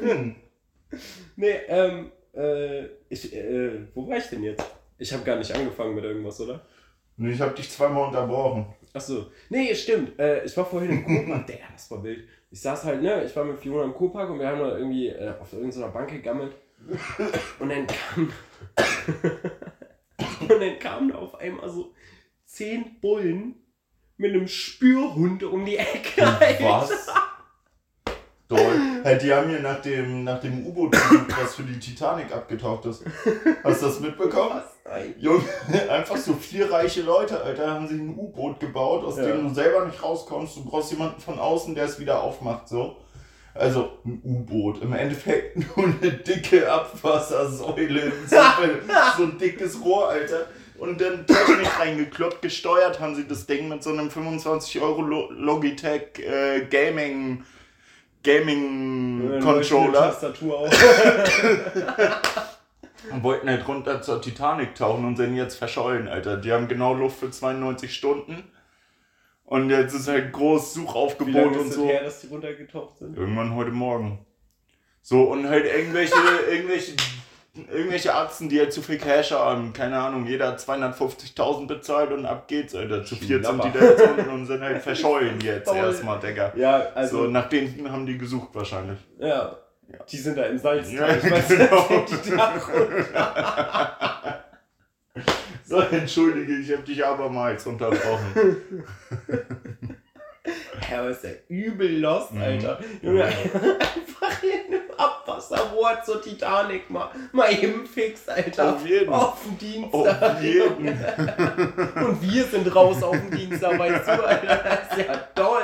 Hm.
Nee, ähm, äh, ich, äh, wo war ich denn jetzt? Ich habe gar nicht angefangen mit irgendwas, oder?
Nee, Ich habe dich zweimal unterbrochen.
Achso. Nee, stimmt. Äh, ich war vorhin im Kurpark. Digga, das war wild. Ich saß halt, ne, ich war mit Fiona im Kurpark und wir haben da irgendwie äh, auf irgendeiner Bank gegammelt. Und dann kam. und dann kamen da auf einmal so zehn Bullen mit einem Spürhund um die Ecke. Alter.
Was? Doll. Hey, die haben hier nach dem, nach dem U-Boot gesucht, was für die Titanic abgetaucht ist. Hast du das mitbekommen? Junge, einfach so vier reiche Leute, Alter, haben sich ein U-Boot gebaut, aus
Ja.
dem du selber nicht rauskommst. Du brauchst jemanden von außen, der es wieder aufmacht, so. Also ein U-Boot, im Endeffekt nur eine dicke Abwassersäule, so, so ein dickes Rohr, Alter. Und dann Technik reingekloppt, gesteuert haben sie das Ding mit so einem 25 Euro Lo- Logitech äh, Gaming Gaming Controller
Tastatur auch.
und wollten halt runter zur Titanic tauchen und sind jetzt verschollen, Alter. Die haben genau Luft für 92 Stunden. Und jetzt ist halt groß
Wie
Suchaufgebot
lange
und so.
her, dass die runtergetaucht sind?
Irgendwann heute Morgen. So, und halt irgendwelche, irgendwelche, irgendwelche Arzten, die halt zu viel Cash haben. Keine Ahnung, jeder hat 250.000 bezahlt und ab geht's, Alter. Zu viert sind die da jetzt unten und sind halt verschollen jetzt erstmal, Digga.
Ja, also.
so, nach denen haben die gesucht wahrscheinlich.
Ja. Die sind da im Salzteich,
Ja, genau.
die da runter.
So, entschuldige, ich habe dich abermals unterbrochen.
Ja, aber ist ja übel lost,
Mhm.
Alter. Junge, einfach in einem Abwasserrohr zur Titanic mal, mal eben fix, Alter.
Auf jeden.
Auf dem Dienstag.
Auf jeden.
Und wir sind raus auf dem Dienstag, weißt du, Alter. Das ist ja toll.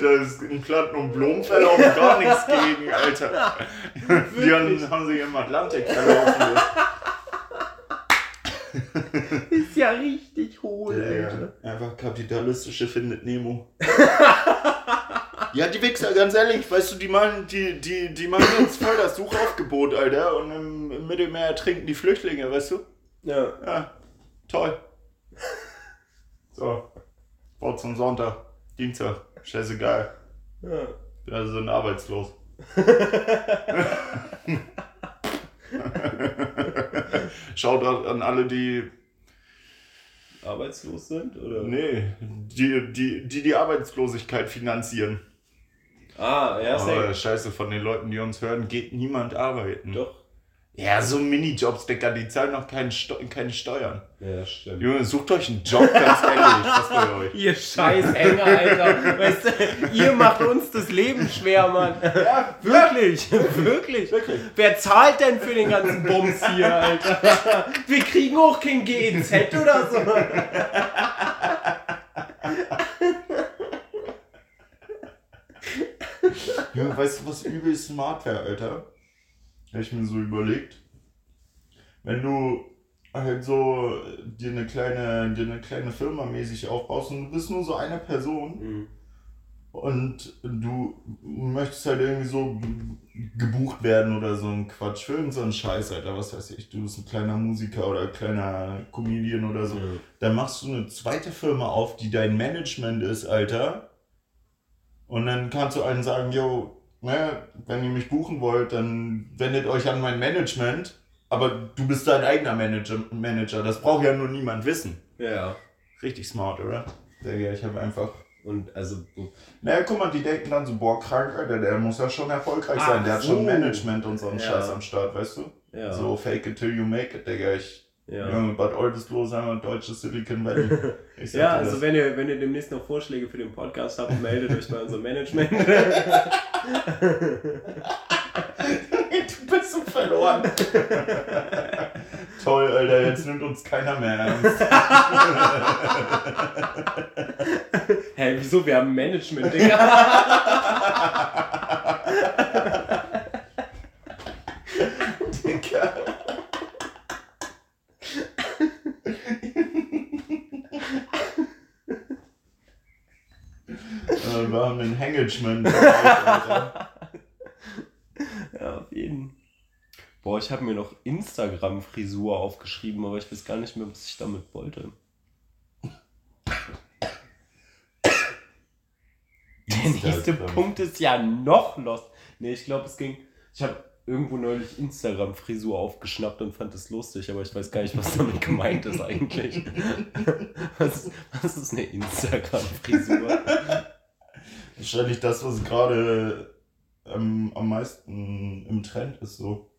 Da ist in Platten und Blumenfeld auch gar nichts gegen, Alter. Die haben, haben sich im Atlantik verlaufen.
Ist ja richtig hohl, Alter.
Ja, einfach kapitalistische findet Nemo. ja, die Wichser, ganz ehrlich, weißt du, die machen, die, die, die machen jetzt voll das Suchaufgebot, Alter. Und im, im Mittelmeer ertrinken die Flüchtlinge, weißt du?
Ja.
Ja, toll. So, Wort zum Sonntag, Dienstag, scheißegal. Ja. Also ein arbeitslos. Schaut an alle, die
arbeitslos sind? Oder?
Nee, die die, die, die Arbeitslosigkeit finanzieren.
Ah, ja,
Aber scheiße, von den Leuten, die uns hören, geht niemand arbeiten.
Doch.
Ja, so Minijobs, Digga, die zahlen noch keine, Steu keine Steuern.
Ja, stimmt.
Junge, sucht euch einen Job, ganz ehrlich, was bei euch.
Ihr scheiß Hänger, Alter. Weißt du, ihr macht uns das Leben schwer, Mann. Ja, wirklich, wirklich. Wirklich. Wer zahlt denn für den ganzen Bums hier, Alter? Wir kriegen auch kein GEZ oder so.
Junge, weißt du, was übel smart wäre, Alter? Habe ich mir so überlegt, wenn du halt so dir eine kleine, dir eine kleine Firma mäßig aufbaust und du bist nur so eine Person mhm. und du möchtest halt irgendwie so gebucht werden oder so ein Quatsch, für so Scheiß, Alter, was weiß ich, du bist ein kleiner Musiker oder ein kleiner Comedian oder so, mhm. dann machst du eine zweite Firma auf, die dein Management ist, Alter. Und dann kannst du allen sagen, yo, ne, wenn ihr mich buchen wollt, dann wendet euch an mein Management. Aber du bist dein eigener Manager. Manager. Das braucht ja nur niemand wissen.
Ja.
Richtig smart, oder? Ja, ich habe einfach.
Und also.
Naja, guck mal, die denken dann so, boah, krank, Alter, der muss ja schon erfolgreich sein. Der so. hat schon Management und so einen ja. Scheiß am Start, weißt du? Ja. So fake it till you make it, Digga. Ich ja. Junge, Bad Oldesloe, und deutsches Silicon Valley.
ja, also wenn ihr, wenn ihr demnächst noch Vorschläge für den Podcast habt, meldet euch bei unserem Management. du
bist so verloren. Toll, Alter, jetzt nimmt uns keiner mehr ernst.
Hä, hey, wieso? Wir haben Management, Digga.
wir haben ein Hangagement.
ja, auf jeden. Boah, ich habe mir noch Instagram-Frisur aufgeschrieben, aber ich weiß gar nicht mehr, was ich damit wollte. Der nächste Punkt ist ja noch lost. Nee, ich glaube, es ging. Ich habe irgendwo neulich Instagram-Frisur aufgeschnappt und fand es lustig, aber ich weiß gar nicht, was damit gemeint ist eigentlich. was, was ist eine Instagram-Frisur?
Wahrscheinlich das, was gerade ähm, am meisten im Trend ist, so.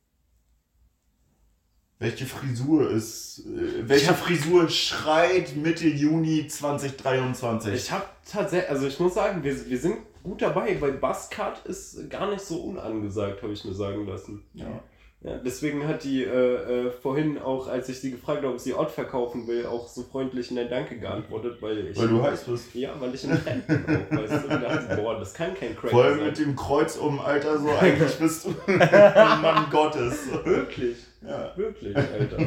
Welche Frisur ist. Äh, welche Frisur schreit Mitte Juni 2023?
Ich habe tatsächlich, also ich muss sagen, wir, wir sind gut dabei, weil Buzzcut ist gar nicht so unangesagt, habe ich mir sagen lassen.
Ja.
Ja, deswegen hat die äh, äh, vorhin auch, als ich sie gefragt habe, ob sie Ort verkaufen will, auch so freundlich in ein Danke geantwortet, weil ich.
Weil du heiß bist.
Ja, weil ich im Trend bin weißt du? Und dachte, boah, das kann kein Crack
Vor allem mit dem Kreuz um, Alter, so eigentlich bist du ein Mann Gottes.
Wirklich.
Ja.
Wirklich, Alter.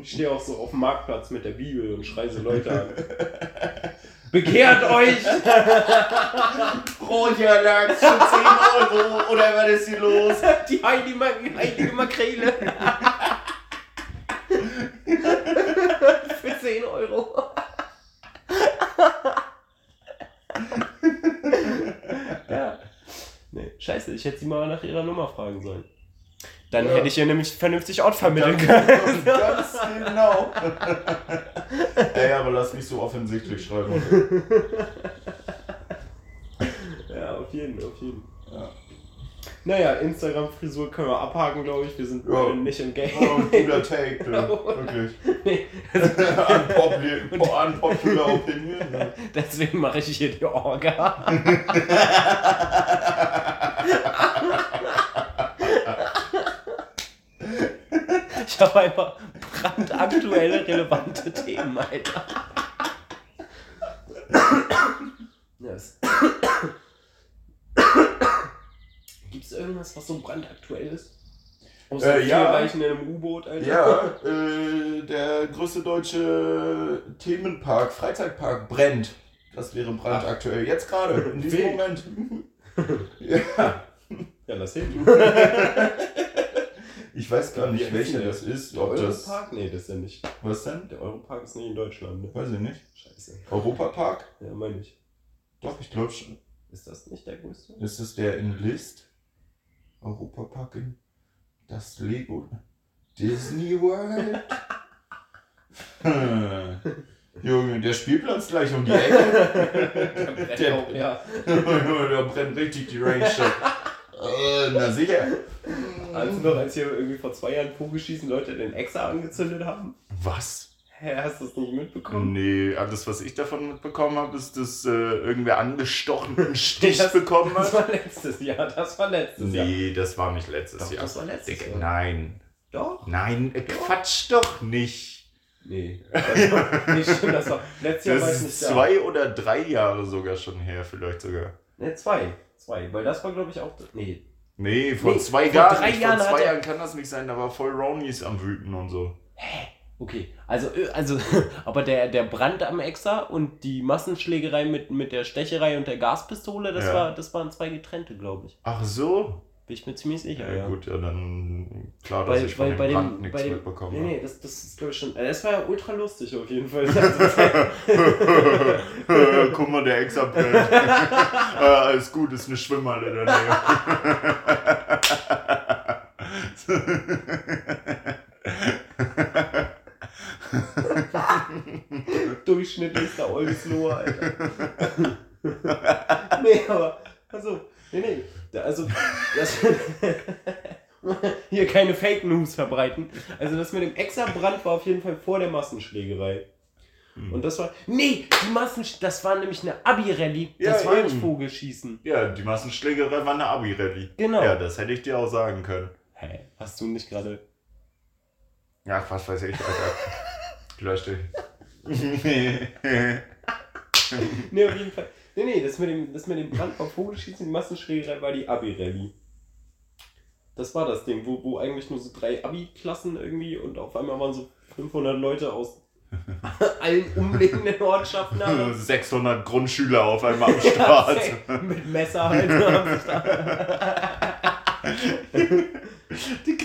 Ich stehe auch so auf dem Marktplatz mit der Bibel und schreie so Leute an. Bekehrt euch!
Brotjalax für 10 Euro oder was ist hier los?
Die heilige, heilige Makrele. für 10 Euro. ja. Nee, scheiße, ich hätte sie mal nach ihrer Nummer fragen sollen. Dann ja. hätte ich ihr nämlich vernünftig Ort vermitteln können.
Ganz genau. Ey, aber lass mich so offensichtlich schreiben.
ja, auf jeden, auf jeden.
Ja.
Naja, Instagram-Frisur können wir abhaken, glaube ich. Wir sind ja. nicht im Game.
Oh, guter Take, ja. wirklich. Nee. Unpopular, unpopular Opinion.
Deswegen mache ich hier die Orga. Ich habe einfach brandaktuelle, relevante Themen, Alter. Yes. Gibt es irgendwas, was so brandaktuell ist?
Außer äh, ja,
in einem U-Boot, Alter.
Ja, äh, der größte deutsche Themenpark, Freizeitpark brennt. Das wäre brandaktuell. Jetzt gerade, in diesem Moment.
ja. Ja, lass hin.
Ich weiß gar nicht, welcher das ist.
Der Europark? Nee, das ist ja nicht.
Was denn?
Der Europark ist nicht in Deutschland. Ne?
Weiß ich nicht.
Scheiße.
Europapark?
Ja, meine ich.
Doch, ich glaube schon.
Ist das nicht der größte?
Ist es der in List? Europapark in das Lego Disney World? Junge, der Spielplatz gleich um die Ecke.
Der auch, ja.
da brennt richtig die Range. Äh, na sicher.
Also noch, als hier irgendwie vor zwei Jahren Vogelschießen Leute den Exa angezündet haben?
Was?
Hä, hast du das nicht mitbekommen?
Nee, alles, was ich davon mitbekommen habe, ist, dass äh, irgendwer angestochen einen Stich
das,
bekommen
Das
hat.
war letztes Jahr, das war letztes Jahr.
Nee, das war nicht letztes
Doch,
Jahr.
das war letztes
Digga,
Jahr.
Nein.
Doch?
Nein, äh, Quatsch doch nicht.
Nee. Das war, nee, stimmt, das war letztes Jahr war
Das
ich nicht
ist
da.
zwei oder drei Jahre sogar schon her, vielleicht sogar.
Ne, zwei. Zwei, weil das war glaube ich auch. Nee.
Nee, vor
Nee,
zwei
vor
Jahren.
drei
nicht.
Jahren
vor zwei Jahren kann das nicht sein, da war voll Ronies am Wüten und so.
Okay, also, äh, also aber der, der Brand am Exa und die Massenschlägerei mit, mit der Stecherei und der Gaspistole, das,
Ja.
war, das waren zwei getrennte, glaube ich.
Ach so?
Bin ich mir ziemlich sicher,
Ja,
ja.
gut, ja, dann klar, dass
Weil,
ich von
weil
dem
bei
Brand
dem,
nichts
bei dem
mitbekommen
Nee,
habe.
nee, das, das ist glaube ich schon. äh, Das war ja ultra lustig auf jeden Fall.
Guck mal, der Ex abbrennt. äh, alles gut, ist eine Schwimmhalle in der Nähe.
Durchschnittlichster Oldsloher, Alter. nee, aber. Also, nee, nee. Also, das. Hier keine Fake News verbreiten. Also, das mit dem Exa-Brand war auf jeden Fall vor der Massenschlägerei.
Hm.
Und das war. Nee, die Massen. Das war nämlich eine Abi-Rallye.
Ja,
Das war
eben.
nicht Vogelschießen.
Ja, die Massenschlägerei war eine Abi-Rallye.
Genau.
Ja, das hätte ich dir auch sagen können.
Hä? Hast du nicht gerade.
Ach, was weiß ich, Alter. Lösch dich.
Nee, auf jeden Fall. Nee, nee, das mit dem, das mit dem Brand auf Vogelschießen, die Massenschlägerei war die Abi-Rallye. Das war das Ding, wo, wo eigentlich nur so drei Abi-Klassen irgendwie und auf einmal waren so 500 Leute aus allen umliegenden Ortschaften da.
600 Grundschüler auf einmal am Start.
Mit Messer halt. haben sich da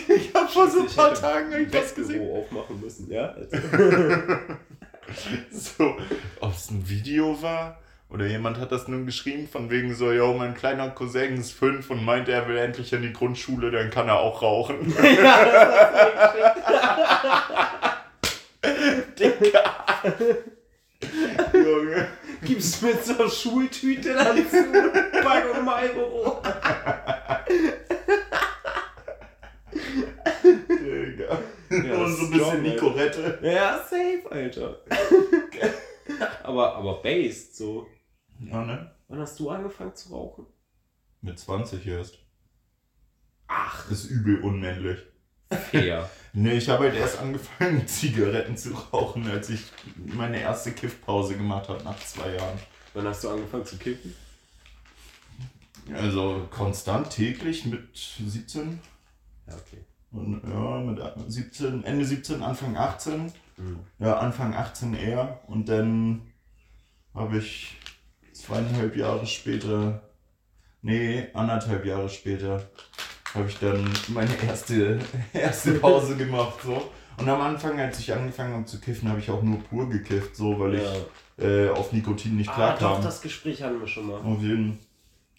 ich hab vor so ein paar Tagen
ein
irgendwas gesehen.
Aufmachen müssen, ja? Also,
So, ob es ein Video war oder jemand hat das nun geschrieben von wegen so, yo, mein kleiner Cousin ist fünf und meint, er will endlich in die Grundschule, dann kann er auch rauchen.
ja,
Digga. Junge.
Gibst mit so einer Schultüte dann zu. Packung Marlboro.
Digga.
Ja,
und so ein bisschen Nicorette.
Ja, safe, Alter. aber, aber based, so.
Ja, ne?
Wann hast du angefangen zu rauchen?
Mit 20 erst.
Ach,
Das ist übel unmännlich.
fair.
Ne, ich habe halt erst angefangen, Zigaretten zu rauchen, als ich meine erste Kiffpause gemacht habe nach zwei Jahren.
Wann hast du angefangen zu kiffen?
Also konstant täglich mit 17
Ja, okay.
und ja, mit 17, Ende 17, Anfang 18.
Mhm.
Ja, Anfang 18 eher. Und dann habe ich zweieinhalb Jahre später, nee, anderthalb Jahre später, habe ich dann meine erste, erste Pause gemacht. So. Und am Anfang, als ich angefangen habe zu kiffen, habe ich auch nur pur gekifft, so, weil
ja.
ich äh, auf Nikotin nicht
Ah,
klarkam.
doch, das Gespräch hatten wir schon mal.
Auf jeden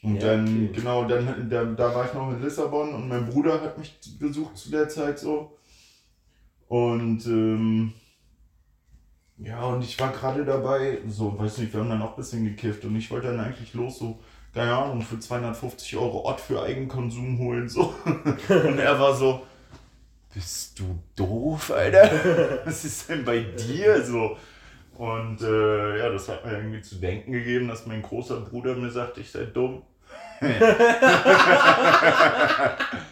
Und
Ja,
dann,
okay.
genau, dann da, da war ich noch in Lissabon und mein Bruder hat mich besucht zu der Zeit so. Und ähm, ja, und ich war gerade dabei, so, weiß nicht, wir haben dann auch ein bisschen gekifft und ich wollte dann eigentlich los, so, keine Ahnung, für 250 Euro Ott für Eigenkonsum holen, so. Und er war so, bist du doof, Alter? Was ist denn bei dir so? Und äh, ja, das hat mir irgendwie zu denken gegeben, dass mein großer Bruder mir sagt, ich sei dumm.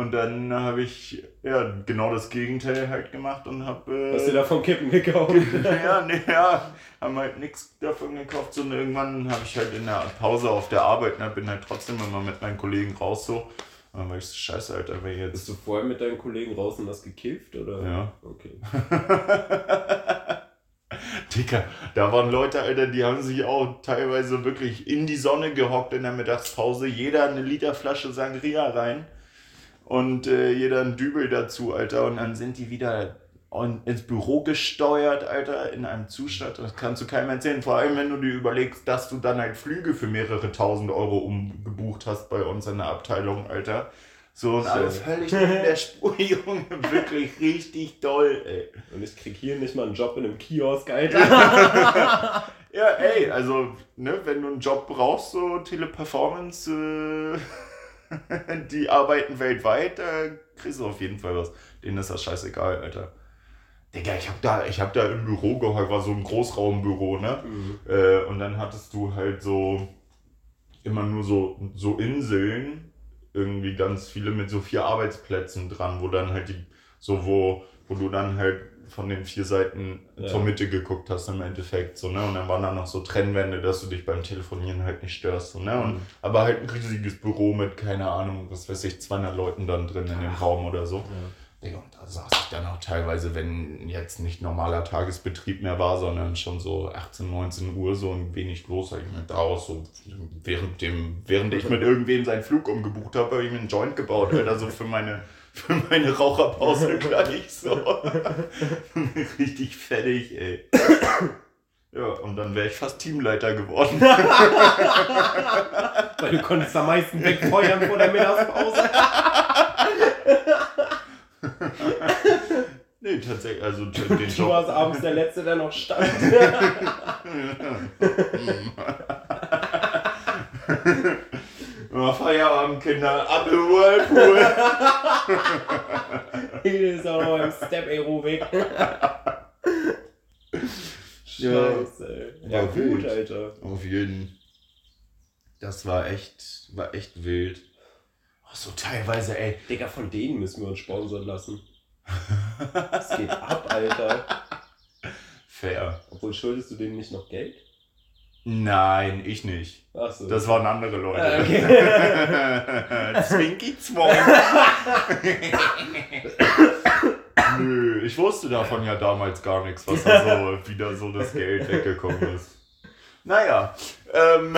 und dann habe ich ja genau das Gegenteil halt gemacht und habe.
Hast du
Äh,
da vom Kippen gekauft?
ja, nee, ja, haben halt nichts davon gekauft. So, und irgendwann habe ich halt in der Pause auf der Arbeit, ne, bin halt trotzdem immer mit meinen Kollegen raus so. Und dann war ich so, scheiße, Alter,
Bist
jetzt.
du vorher mit deinen Kollegen raus und das gekifft? Oder?
Ja.
Okay.
Dicker, da waren Leute, Alter, die haben sich auch teilweise wirklich in die Sonne gehockt in der Mittagspause. Jeder eine Literflasche Sangria rein und äh, jeder ein Dübel dazu, Alter. Und dann sind die wieder und ins Büro gesteuert, Alter, in einem Zustand, das kannst du keinem erzählen. Vor allem, wenn du dir überlegst, dass du dann halt Flüge für mehrere tausend Euro umgebucht hast bei uns in der Abteilung, Alter. So, und so. alle völlig in der Spur, Junge. Wirklich richtig toll, ey.
Und ich krieg hier nicht mal einen Job in einem Kiosk, Alter.
ja, ey, also, ne, wenn du einen Job brauchst, so Teleperformance, äh, die arbeiten weltweit, da kriegst du auf jeden Fall was. Denen ist das scheißegal, Alter. Digga, ich hab da, ich hab da im Büro gehockt, war so ein Großraumbüro, ne? Mhm. Äh, und dann hattest du halt so immer nur so, so Inseln irgendwie ganz viele mit so vier Arbeitsplätzen dran, wo dann halt die, so wo, wo du dann halt von den vier Seiten ja. zur Mitte geguckt hast im Endeffekt, so, ne? Und dann waren da noch so Trennwände, dass du dich beim Telefonieren halt nicht störst, so, ne? Und, mhm. aber halt ein riesiges Büro mit, keine Ahnung, was weiß ich, 200 Leuten dann drin in dem Raum oder so. Ja. Und da saß ich dann auch teilweise, wenn jetzt nicht normaler Tagesbetrieb mehr war, sondern schon so 18, 19 Uhr so ein wenig los, habe ich mir daraus so, während, dem, während ich mit irgendwem seinen Flug umgebucht habe, habe ich mir einen Joint gebaut, Alter, so für meine, für meine Raucherpause gleich so. Richtig fertig, ey. Ja, und dann wäre ich fast Teamleiter geworden.
Weil du konntest am meisten wegfeuern vor der Mittagspause.
nee, tatsächlich, also den
du Job. Du warst abends der Letzte, der noch stand.
Feierabend, Kinder, ab im Whirlpool.
Hier ist auch noch im Step-Aerobik. Scheiße. Ja, ja gut, Alter.
Auf jeden. Das war echt, war echt wild. Oh, so teilweise, ey.
Digga, von denen müssen wir uns sponsern lassen. Das geht ab, Alter.
Fair.
Obwohl, schuldest du denen nicht noch Geld?
Nein, ich nicht.
Ach so.
Das waren andere Leute. Ah, okay. Zwinky Zwong. Nö, ich wusste davon ja damals gar nichts, was da so wieder so das Geld weggekommen ist. Naja. Ähm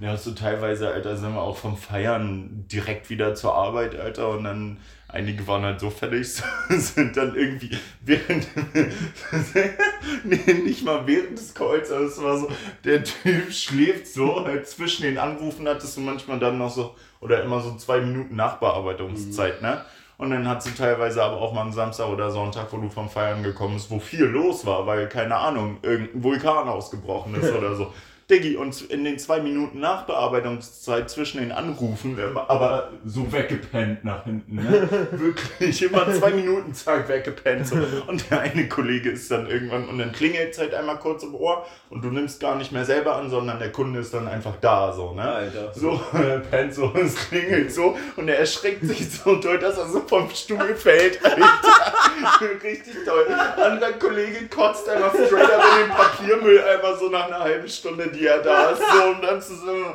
ja, so teilweise, Alter, sind wir auch vom Feiern direkt wieder zur Arbeit, Alter, und dann einige waren halt so fertig, sind dann irgendwie während, nee, nicht mal während des Calls, aber es war so, der Typ schläft so, halt zwischen den Anrufen hattest du manchmal dann noch so, oder immer so zwei Minuten Nachbearbeitungszeit, mhm. ne? Und dann hat sie teilweise aber auch mal einen Samstag oder Sonntag, wo du vom Feiern gekommen bist, wo viel los war, weil, keine Ahnung, irgendein Vulkan ausgebrochen ist oder so. Diggi, und in den zwei Minuten Nachbearbeitungszeit zwischen den Anrufen, aber so weggepennt nach hinten. Ne? Wirklich, immer zwei Minuten zack, weggepennt. So. Und der eine Kollege ist dann irgendwann, und dann klingelt es halt einmal kurz im Ohr und du nimmst gar nicht mehr selber an, sondern der Kunde ist dann einfach da, so, ne?
Alter.
So, er pennt so, es klingelt so und er erschreckt sich so toll, dass er so vom Stuhl fällt, Alter. Richtig toll. Anderer Kollege kotzt einfach straight up in den Papiermüll einfach so nach einer halben Stunde, die er da ist, so, und dann so,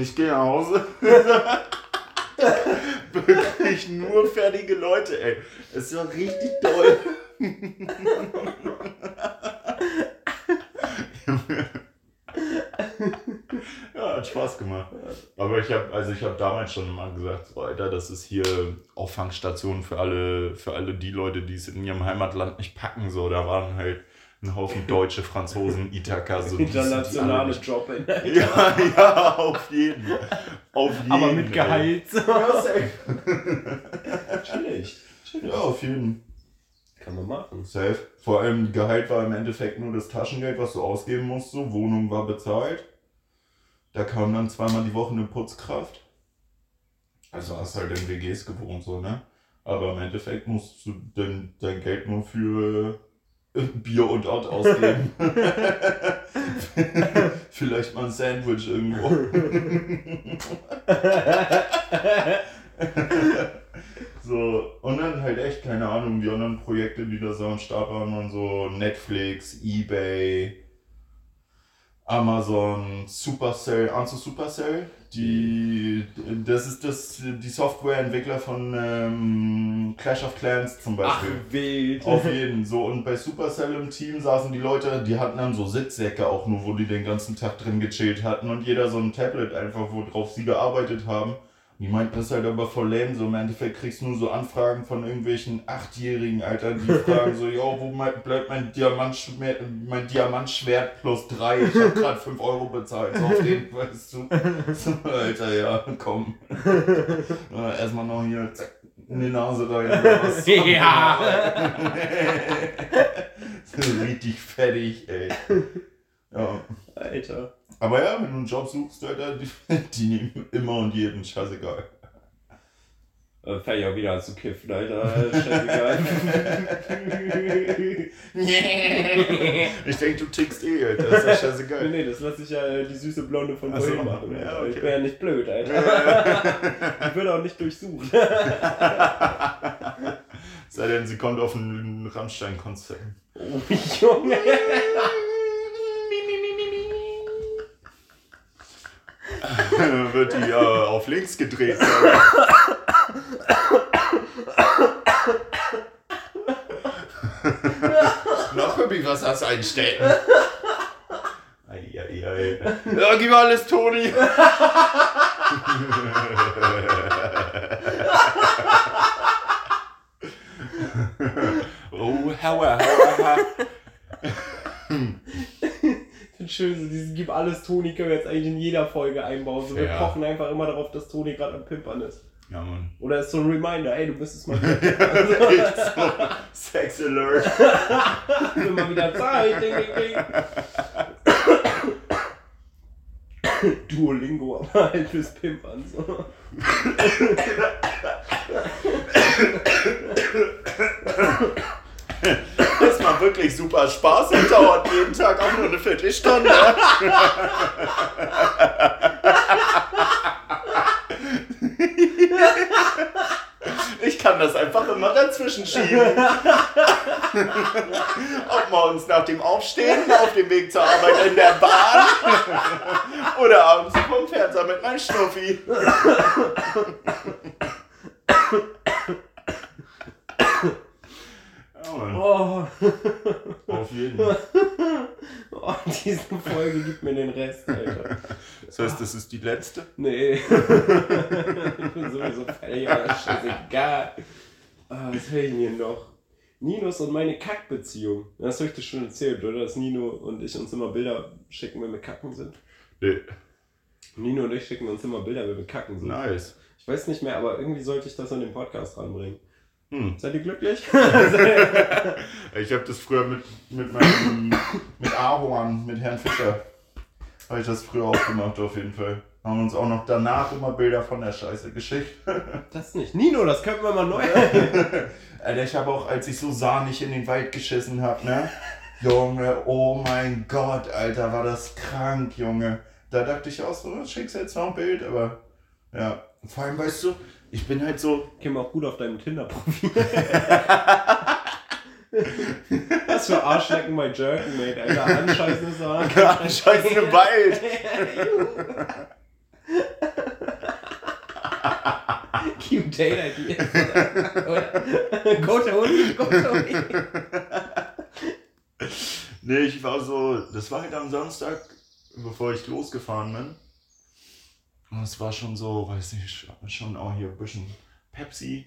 ich gehe nach Hause. Wirklich nur fertige Leute, ey. Ist ja richtig toll. ja, hat Spaß gemacht. Aber ich habe also ich damals schon mal gesagt, so, Alter, das ist hier Auffangstation für alle für alle die Leute, die es in ihrem Heimatland nicht packen so, da waren halt ein Haufen Deutsche, Franzosen, Ithaka, so
internationale Job.
Ja, ja, auf jeden. Auf jeden.
Aber mit Gehalt. Ja,
safe. Chillig. Ja, auf jeden.
Kann man machen.
Safe. Vor allem Gehalt war im Endeffekt nur das Taschengeld, was du ausgeben musst. So. Wohnung war bezahlt. Da kam dann zweimal die Woche eine Putzkraft. Also hast halt in WGs gewohnt, so, ne? Aber im Endeffekt musst du dein, dein Geld nur für Bier und Ort ausgeben. Vielleicht mal ein Sandwich irgendwo. so, und dann halt echt, keine Ahnung, die anderen Projekte, die da so am Start waren, waren so Netflix, Ebay, Amazon, Supercell, Anzu Supercell. Die, das ist das, die Softwareentwickler von ähm, Clash of Clans zum Beispiel.
Ach, wild.
Auf jeden. So, und bei Supercell im Team saßen die Leute, die hatten dann so Sitzsäcke auch nur, wo die den ganzen Tag drin gechillt hatten und jeder so ein Tablet einfach, worauf sie gearbeitet haben. Die meinten das halt aber voll lame, so im Endeffekt kriegst du nur so Anfragen von irgendwelchen Achtjährigen, Alter, die fragen so, yo, wo bleibt mein, Diamantschwert, mein Diamantschwert plus drei? Ich hab grad 5 Euro bezahlt, so auf den, weißt du. So, Alter, ja, komm. Erstmal noch hier, zack, in die Nase rein. Was ja. richtig fettig, ey. Ja. Alter. Aber ja, wenn du einen Job suchst, Alter, die, die nehmen immer und jeden, scheißegal.
Äh, ich auch wieder an zu kiffen, Alter. Scheißegal.
ich denke, du tickst eh, Alter. Das ist ja scheißegal.
Nee, nee, das lasse ich ja die süße Blonde von vorhin so, machen. Ja, okay. Ich bin ja nicht blöd, Alter. ich würde auch nicht durchsuchen.
Sei denn, sie kommt auf ein Rammstein-Konzert. Oh, Junge. wird die äh, auf links gedreht. Noch irgendwie was hast einstellen. Eieiei. Ja, gib mal alles, Toni. oh, hauer, hauer, hauer
schön, so dieses Gib alles Toni können wir jetzt eigentlich in jeder Folge einbauen. So, wir ja. pochen einfach immer darauf, dass Toni gerade am Pimpern ist. Ja, Mann. Oder ist so ein Reminder, ey, du bist es mal wieder. so, Sex Alert. Immer wieder Zeit. Ding, ding, ding. Duolingo, aber halt fürs Pimpern. So.
Wirklich super Spaß und dauert jeden Tag auch nur eine Viertelstunde. Ich kann das einfach immer dazwischen schieben. Ob morgens nach dem Aufstehen, auf dem Weg zur Arbeit in der Bahn oder abends vom Fernseher mit meinem Schnuffi.
Oh. Auf jeden Fall. Oh, diese Folge gibt mir den Rest, Alter.
Das heißt, das ist die letzte?
Nee. ich bin sowieso fertig, aber scheißegal. Ah, was ich denn hier noch? Ninos und meine Kackbeziehung. Das habe ich dir schon erzählt, oder? Dass Nino und ich uns immer Bilder schicken, wenn wir kacken sind. Nee. Nino und ich schicken uns immer Bilder, wenn wir kacken sind. Nice. Ich weiß nicht mehr, aber irgendwie sollte ich das an den Podcast ranbringen. Hm. Seid ihr glücklich?
ich habe das früher mit, mit meinem mit Ahorn, mit Herrn Fischer, habe ich das früher auch gemacht auf jeden Fall. Haben uns auch noch danach immer Bilder von der Scheiße geschickt.
das nicht. Nino, das können wir mal neu.
Alter, ich habe auch, als ich so sahnig in den Wald geschissen habe, ne? Junge, oh mein Gott, Alter, war das krank, Junge. Da dachte ich auch so, schickst jetzt noch ein Bild, aber ja. Vor allem, weißt du, ich bin halt so.
Käme auch gut auf deinem Tinder-Profil. Was für Arschlecken bei Jerken, mate, Alter. Anscheißen ist da. Anscheißen im Wald. Cute Date Ideas.
Go Tony, go Tony. Nee, ich war so, das war halt am Samstag, bevor ich losgefahren bin. Und es war schon so, weiß ich, schon auch hier ein bisschen Pepsi,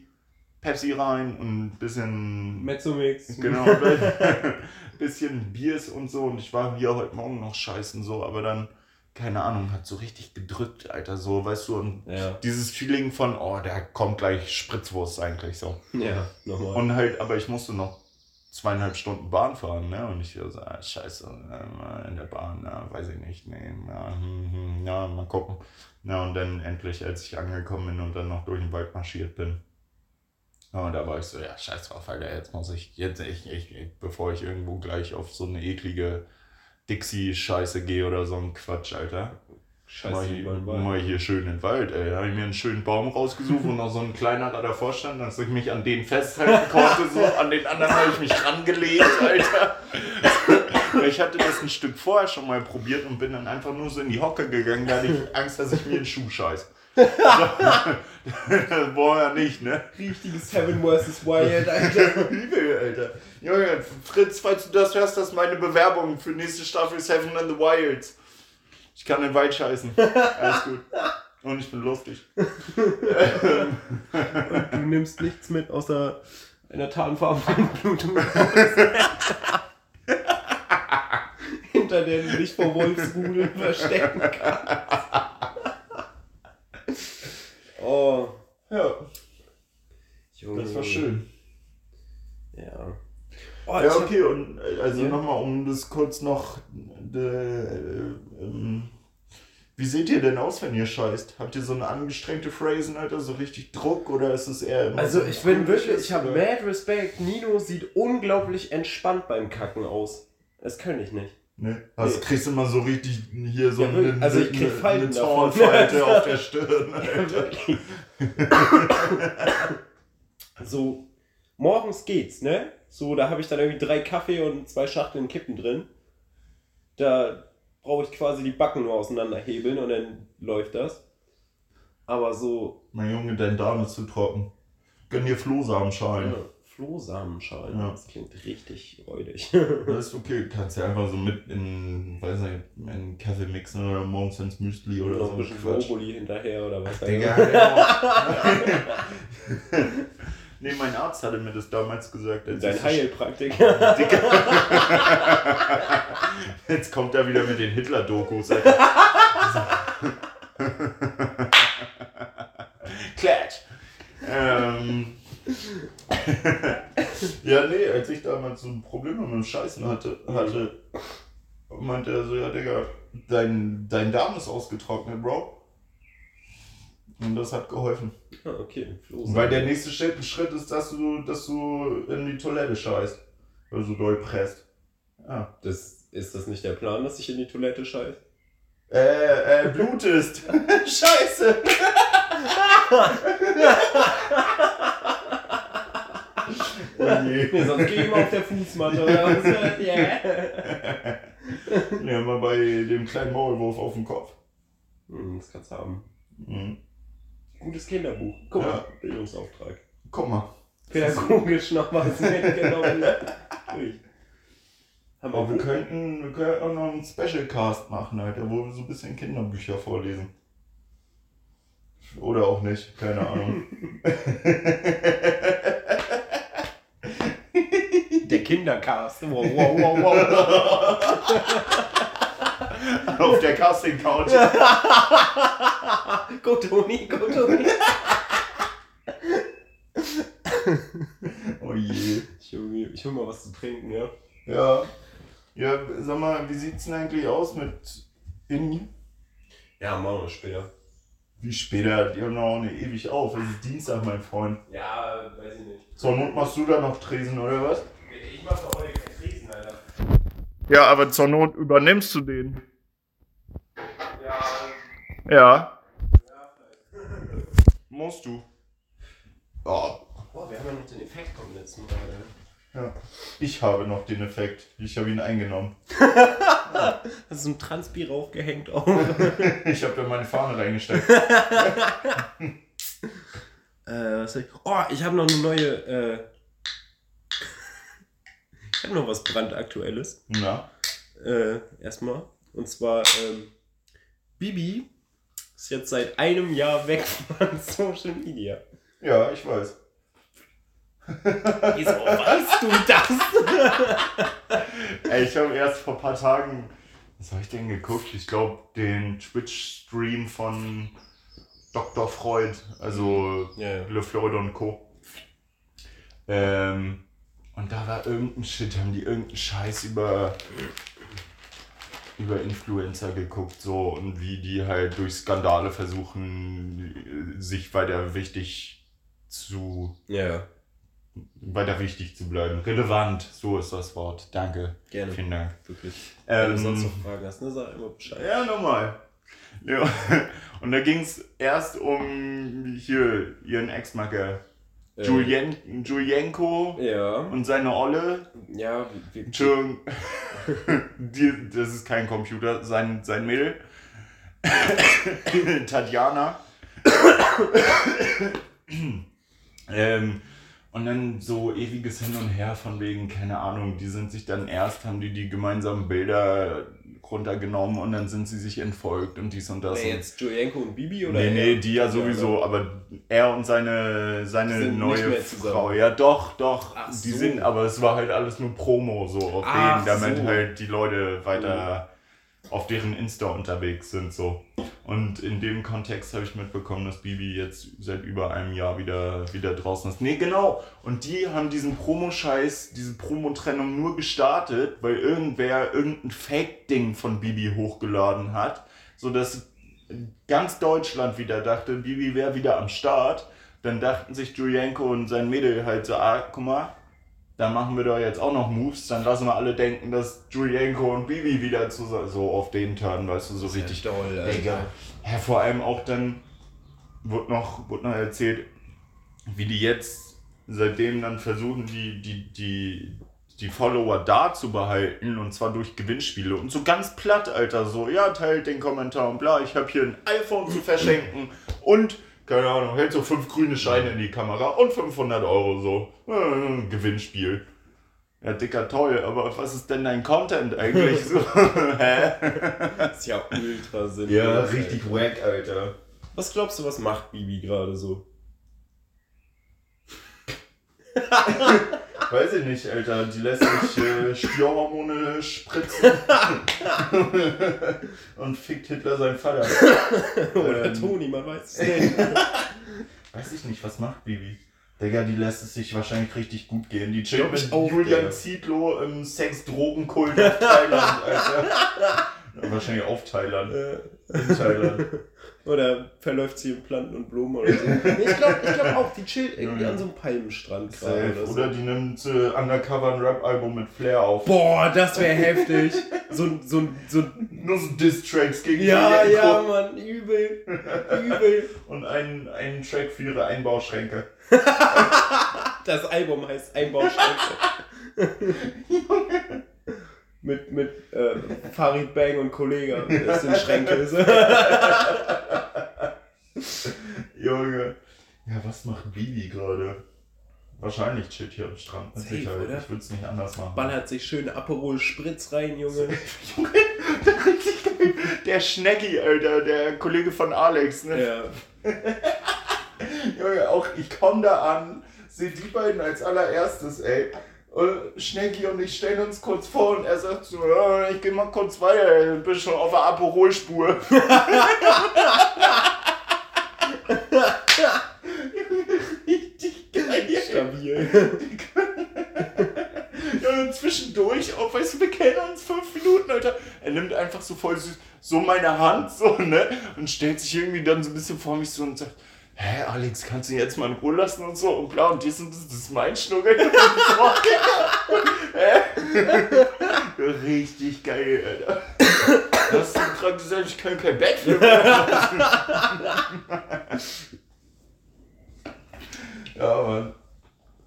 Pepsi rein und ein bisschen.
Mezzomix.
Genau, ein bisschen Biers und so. Und ich war hier heute Morgen noch scheißen so, aber dann, keine Ahnung, hat so richtig gedrückt, Alter, so, weißt du, und ja. dieses Feeling von, oh, der kommt gleich Spritzwurst eigentlich so. Ja, nochmal. Und halt, aber ich musste noch zweieinhalb Stunden Bahn fahren, ne? Und ich so, ah, scheiße, äh, in der Bahn, na, weiß ich nicht, nee, ja, hm, hm, ja, mal gucken. Ja, und dann endlich, als ich angekommen bin und dann noch durch den Wald marschiert bin. Und da war ich so, ja, scheiß drauf, Alter, jetzt muss ich, jetzt, ich, ich, bevor ich irgendwo gleich auf so eine eklige Dixie-Scheiße gehe oder so ein Quatsch, Alter. Scheiße, mal hier, mal hier schön im Wald, ey. Da habe ich mir einen schönen Baum rausgesucht, wo noch so ein kleiner da davor stand, dass ich mich an den festhalten konnte, so. An den anderen habe ich mich rangelegt, Alter. ich hatte das ein Stück vorher schon mal probiert und bin dann einfach nur so in die Hocke gegangen, da hatte ich Angst, dass ich mir einen Schuh scheiß. das war ja nicht, ne?
Richtiges Heaven vs. Wild, Alter.
Übel, Alter. Junge, Fritz, falls du das hörst, das ist meine Bewerbung für nächste Staffel Seven and the Wilds. Ich kann den Wald scheißen. Alles gut. Und ich bin lustig.
Und du nimmst nichts mit außer einer tarnfarbenen Blutung hinter der du dich vor Wolfsrudel verstecken kannst. Oh,
Ja,
Junge.
das war schön.
Ja. Oh,
Ja,
hab-
okay, und äh, also
Ja.
nochmal, um das kurz noch. Äh, äh, ähm, wie seht ihr denn aus, wenn ihr scheißt? Habt ihr so eine angestrengte Phrasen, Alter, so richtig Druck oder ist es eher immer
Also
so
ich bin wirklich, ich habe mad Respekt. Nino sieht unglaublich entspannt beim Kacken aus. Das könnte ich nicht.
Ne? Also
Nee.
kriegst du immer so richtig hier so
Ja, wirklich.
eine,
Also ich krieg
eine,
Falten
eine. Zornfalte auf der Stirn.
Ja,
Alter.
wirklich. so, morgens geht's, ne? So, da habe ich dann irgendwie drei Kaffee und zwei Schachteln Kippen drin. Da brauche ich quasi die Backen nur auseinanderhebeln und dann läuft das. Aber so,
Mein Junge, dein Darm ist zu trocken. Gönn dir Flohsamenschalen.
ja, Flohsamenschalen,
Ja.
das klingt richtig räudig.
Das ist okay, kannst du einfach so mit in, weiß nicht, in einen Kaffee mixen oder morgens ins Müsli oder
Noch
so.
ein bisschen. Brokkoli hinterher oder was.
Digga,
da
ja. nee, mein Arzt hatte mir das damals gesagt.
Dein Heilpraktiker.
Jetzt kommt er wieder mit den Hitler-Dokus. Klatsch. Ähm. ja, nee, als ich damals so Probleme mit dem Scheißen hatte, hatte meinte er so, ja, Digga, dein, dein Darm ist ausgetrocknet, Bro. Und das hat geholfen.
Ah, okay, Flohsamen.
Weil der nächste Schritt, Schritt ist, dass du, dass du in die Toilette scheißt. Weil du so doll presst. Ja.
Das, ist das nicht der Plan, dass ich in die Toilette scheiß?
Äh, äh, blutest. Scheiße. oh je.
Nee, sonst geh ich mal auf der Fußmatte? Yeah.
Ja, mal bei dem kleinen Maulwurf auf dem Kopf.
Hm, das kannst du haben.
Mhm.
Gutes Kinderbuch. Guck mal,
Ja.
Bildungsauftrag.
Guck mal.
Pädagogisch noch was mitgenommen. Haben wir
Aber wir
Buch?
könnten, wir könnten auch noch einen Special Cast machen, Alter, wo wir so ein bisschen Kinderbücher vorlesen. Oder auch nicht, keine Ahnung.
Der Kindercast. Wow, wow, wow, wow.
Auf der Casting-Couch.
go Toni, go Toni.
Oh je.
Ich hol, mir- ich hol mal was zu trinken, ja?
Ja. Ja, sag mal, wie sieht's denn eigentlich aus mit Inni?
Ja, machen wir später.
Wie später? Die haben noch auch nicht ewig auf. Es ist Dienstag, mein Freund.
Ja, weiß ich nicht.
Zur Not machst du da noch Tresen, oder was?
Ich mach doch heute kein Krisen, Alter.
Ja, aber zur Not übernimmst du den.
Ja,
Ja. Musst du. Oh.
Boah, wir haben ja noch den Effekt vom letzten Mal.
Ja. Ich habe noch den Effekt. Ich habe ihn eingenommen.
Hast du so ein Transpi raufgehängt auch?
Ich habe da meine Fahne reingesteckt.
Äh, ich? Oh, ich habe noch eine neue. Äh, ich habe noch was brandaktuelles.
Na.
Äh, erstmal. Und zwar, ähm, Bibi ist jetzt seit einem Jahr weg von Social Media.
Ja, ich weiß.
Wieso weißt du das?
Ey, ich habe erst vor ein paar Tagen, was habe ich denn geguckt? Ich glaube, den Twitch-Stream von Dr. Freud, also
Ja, ja.
Le Floyd und Co. Ähm, und da war irgendein Shit, haben die irgendeinen Scheiß über, über Influencer geguckt, so und wie die halt durch Skandale versuchen, sich weiter wichtig zu,
Ja,
weiter wichtig zu bleiben. Relevant, so ist das Wort. Danke.
gerne.
Vielen Dank.
Wirklich. Wenn
Ähm,
du sonst noch Fragen hast, ne, sag immer Bescheid.
ja, nochmal. Ja. Und da ging es erst um hier ihren Ex-Macker.
Äh,
Julien, Julienko
Ja.
und seine Olle.
Ja, wie, wie,
das ist kein Computer, sein, sein Mädel. Tatjana. ähm, und dann so ewiges Hin und Her von wegen, keine Ahnung, die sind sich dann erst, haben die die gemeinsamen Bilder runtergenommen und dann sind sie sich entfolgt und dies und das.
Wer jetzt Julienko und Bibi oder?
Nee, nee, die ja sowieso, aber er und seine, seine neue. Frau. Ja, doch, doch.
Ach
die
so.
sind, aber es war halt alles nur Promo so auf
Ach
denen, damit
so.
halt die Leute weiter auf deren Insta unterwegs sind so. Und in dem Kontext habe ich mitbekommen, dass Bibi jetzt seit über einem Jahr wieder, wieder draußen ist. Nee, genau. Und die haben diesen Promo-Scheiß, diese Promo-Trennung nur gestartet, weil irgendwer irgendein Fake-Ding von Bibi hochgeladen hat, sodass ganz Deutschland wieder dachte, Bibi wäre wieder am Start. Dann dachten sich Julienko und sein Mädel halt so, ah, guck mal, da machen wir doch jetzt auch noch Moves, dann lassen wir alle denken, dass Julienko und Bibi wieder zusammen, so auf den Turn, weißt du, so richtig
doll,
Digga. Ja, vor allem auch dann wurde noch, wurde noch erzählt, wie die jetzt seitdem dann versuchen, die, die, die, die Follower da zu behalten und zwar durch Gewinnspiele und so ganz platt, Alter, so, ja, teilt den Kommentar und bla, ich habe hier ein iPhone zu verschenken und, keine Ahnung, hält so fünf grüne Scheine in die Kamera und 500 Euro so, äh, Gewinnspiel. Ja, dicker, toll, aber was ist denn dein Content eigentlich so? Hä?
Das ist ja ultra sinnlos.
Ja, richtig wack, Alter.
Was glaubst du, was macht Bibi gerade so?
Weiß ich nicht, Alter. Die lässt sich äh, Stierhormone spritzen. und fickt Hitler seinen Vater.
Oder
Ähm.
Toni, man weiß es nicht.
Weiß ich nicht, was macht Bibi? Digga, die lässt es sich wahrscheinlich richtig gut gehen. Die chillt mit
auch,
Julian
Digga.
Zietlow im Sex-Drogenkult auf Thailand, Alter. Wahrscheinlich auf Thailand. In Thailand.
Oder verläuft sie in Planten und Blumen oder so. Nee, ich glaube ich glaub auch, die chillt irgendwie an so einem Palmenstrand gerade oder so.
Oder die nimmt äh, Undercover ein Rap-Album mit Flair auf.
Boah, das wäre heftig. So, ein- so, ein- so, ein-
Nur so Diss-Tracks gegen
ja,
Julian
ja. Mann, übel, übel.
Und einen, einen Track für ihre Einbauschränke.
Das Album heißt Einbauschränke. Mit mit äh, Farid Bang und Kollega. Das sind Schränke. So.
Junge. Ja, was macht Bibi gerade? Wahrscheinlich chillt hier am Strand.
Safe?
Ich würde es nicht anders machen.
Ballert sich schön Aperol Spritz rein, Junge.
Junge, der, Schneggi, Alter, der Kollege von Alex. Ne?
Ja.
Junge, auch ich komme da an, sehe die beiden als allererstes, ey. Und Schneggi und ich stellen uns kurz vor und er sagt so, ja, ich geh mal kurz weiter, du bist schon auf der Aperolspur. Richtig geil.
Stabil.
Ja, und zwischendurch, auch, weißt du, wir kennen uns fünf Minuten, Alter. Er nimmt einfach so voll süß, so meine Hand, so, ne? Und stellt sich irgendwie dann so ein bisschen vor mich so und sagt, hä, Alex, kannst du ihn jetzt mal in Ruhe lassen und so? Und bla, und dies und das, das ist mein Hä? Richtig geil, Alter. Hast du gerade gesagt, ich kann kein Backflip machen? Ja, Mann.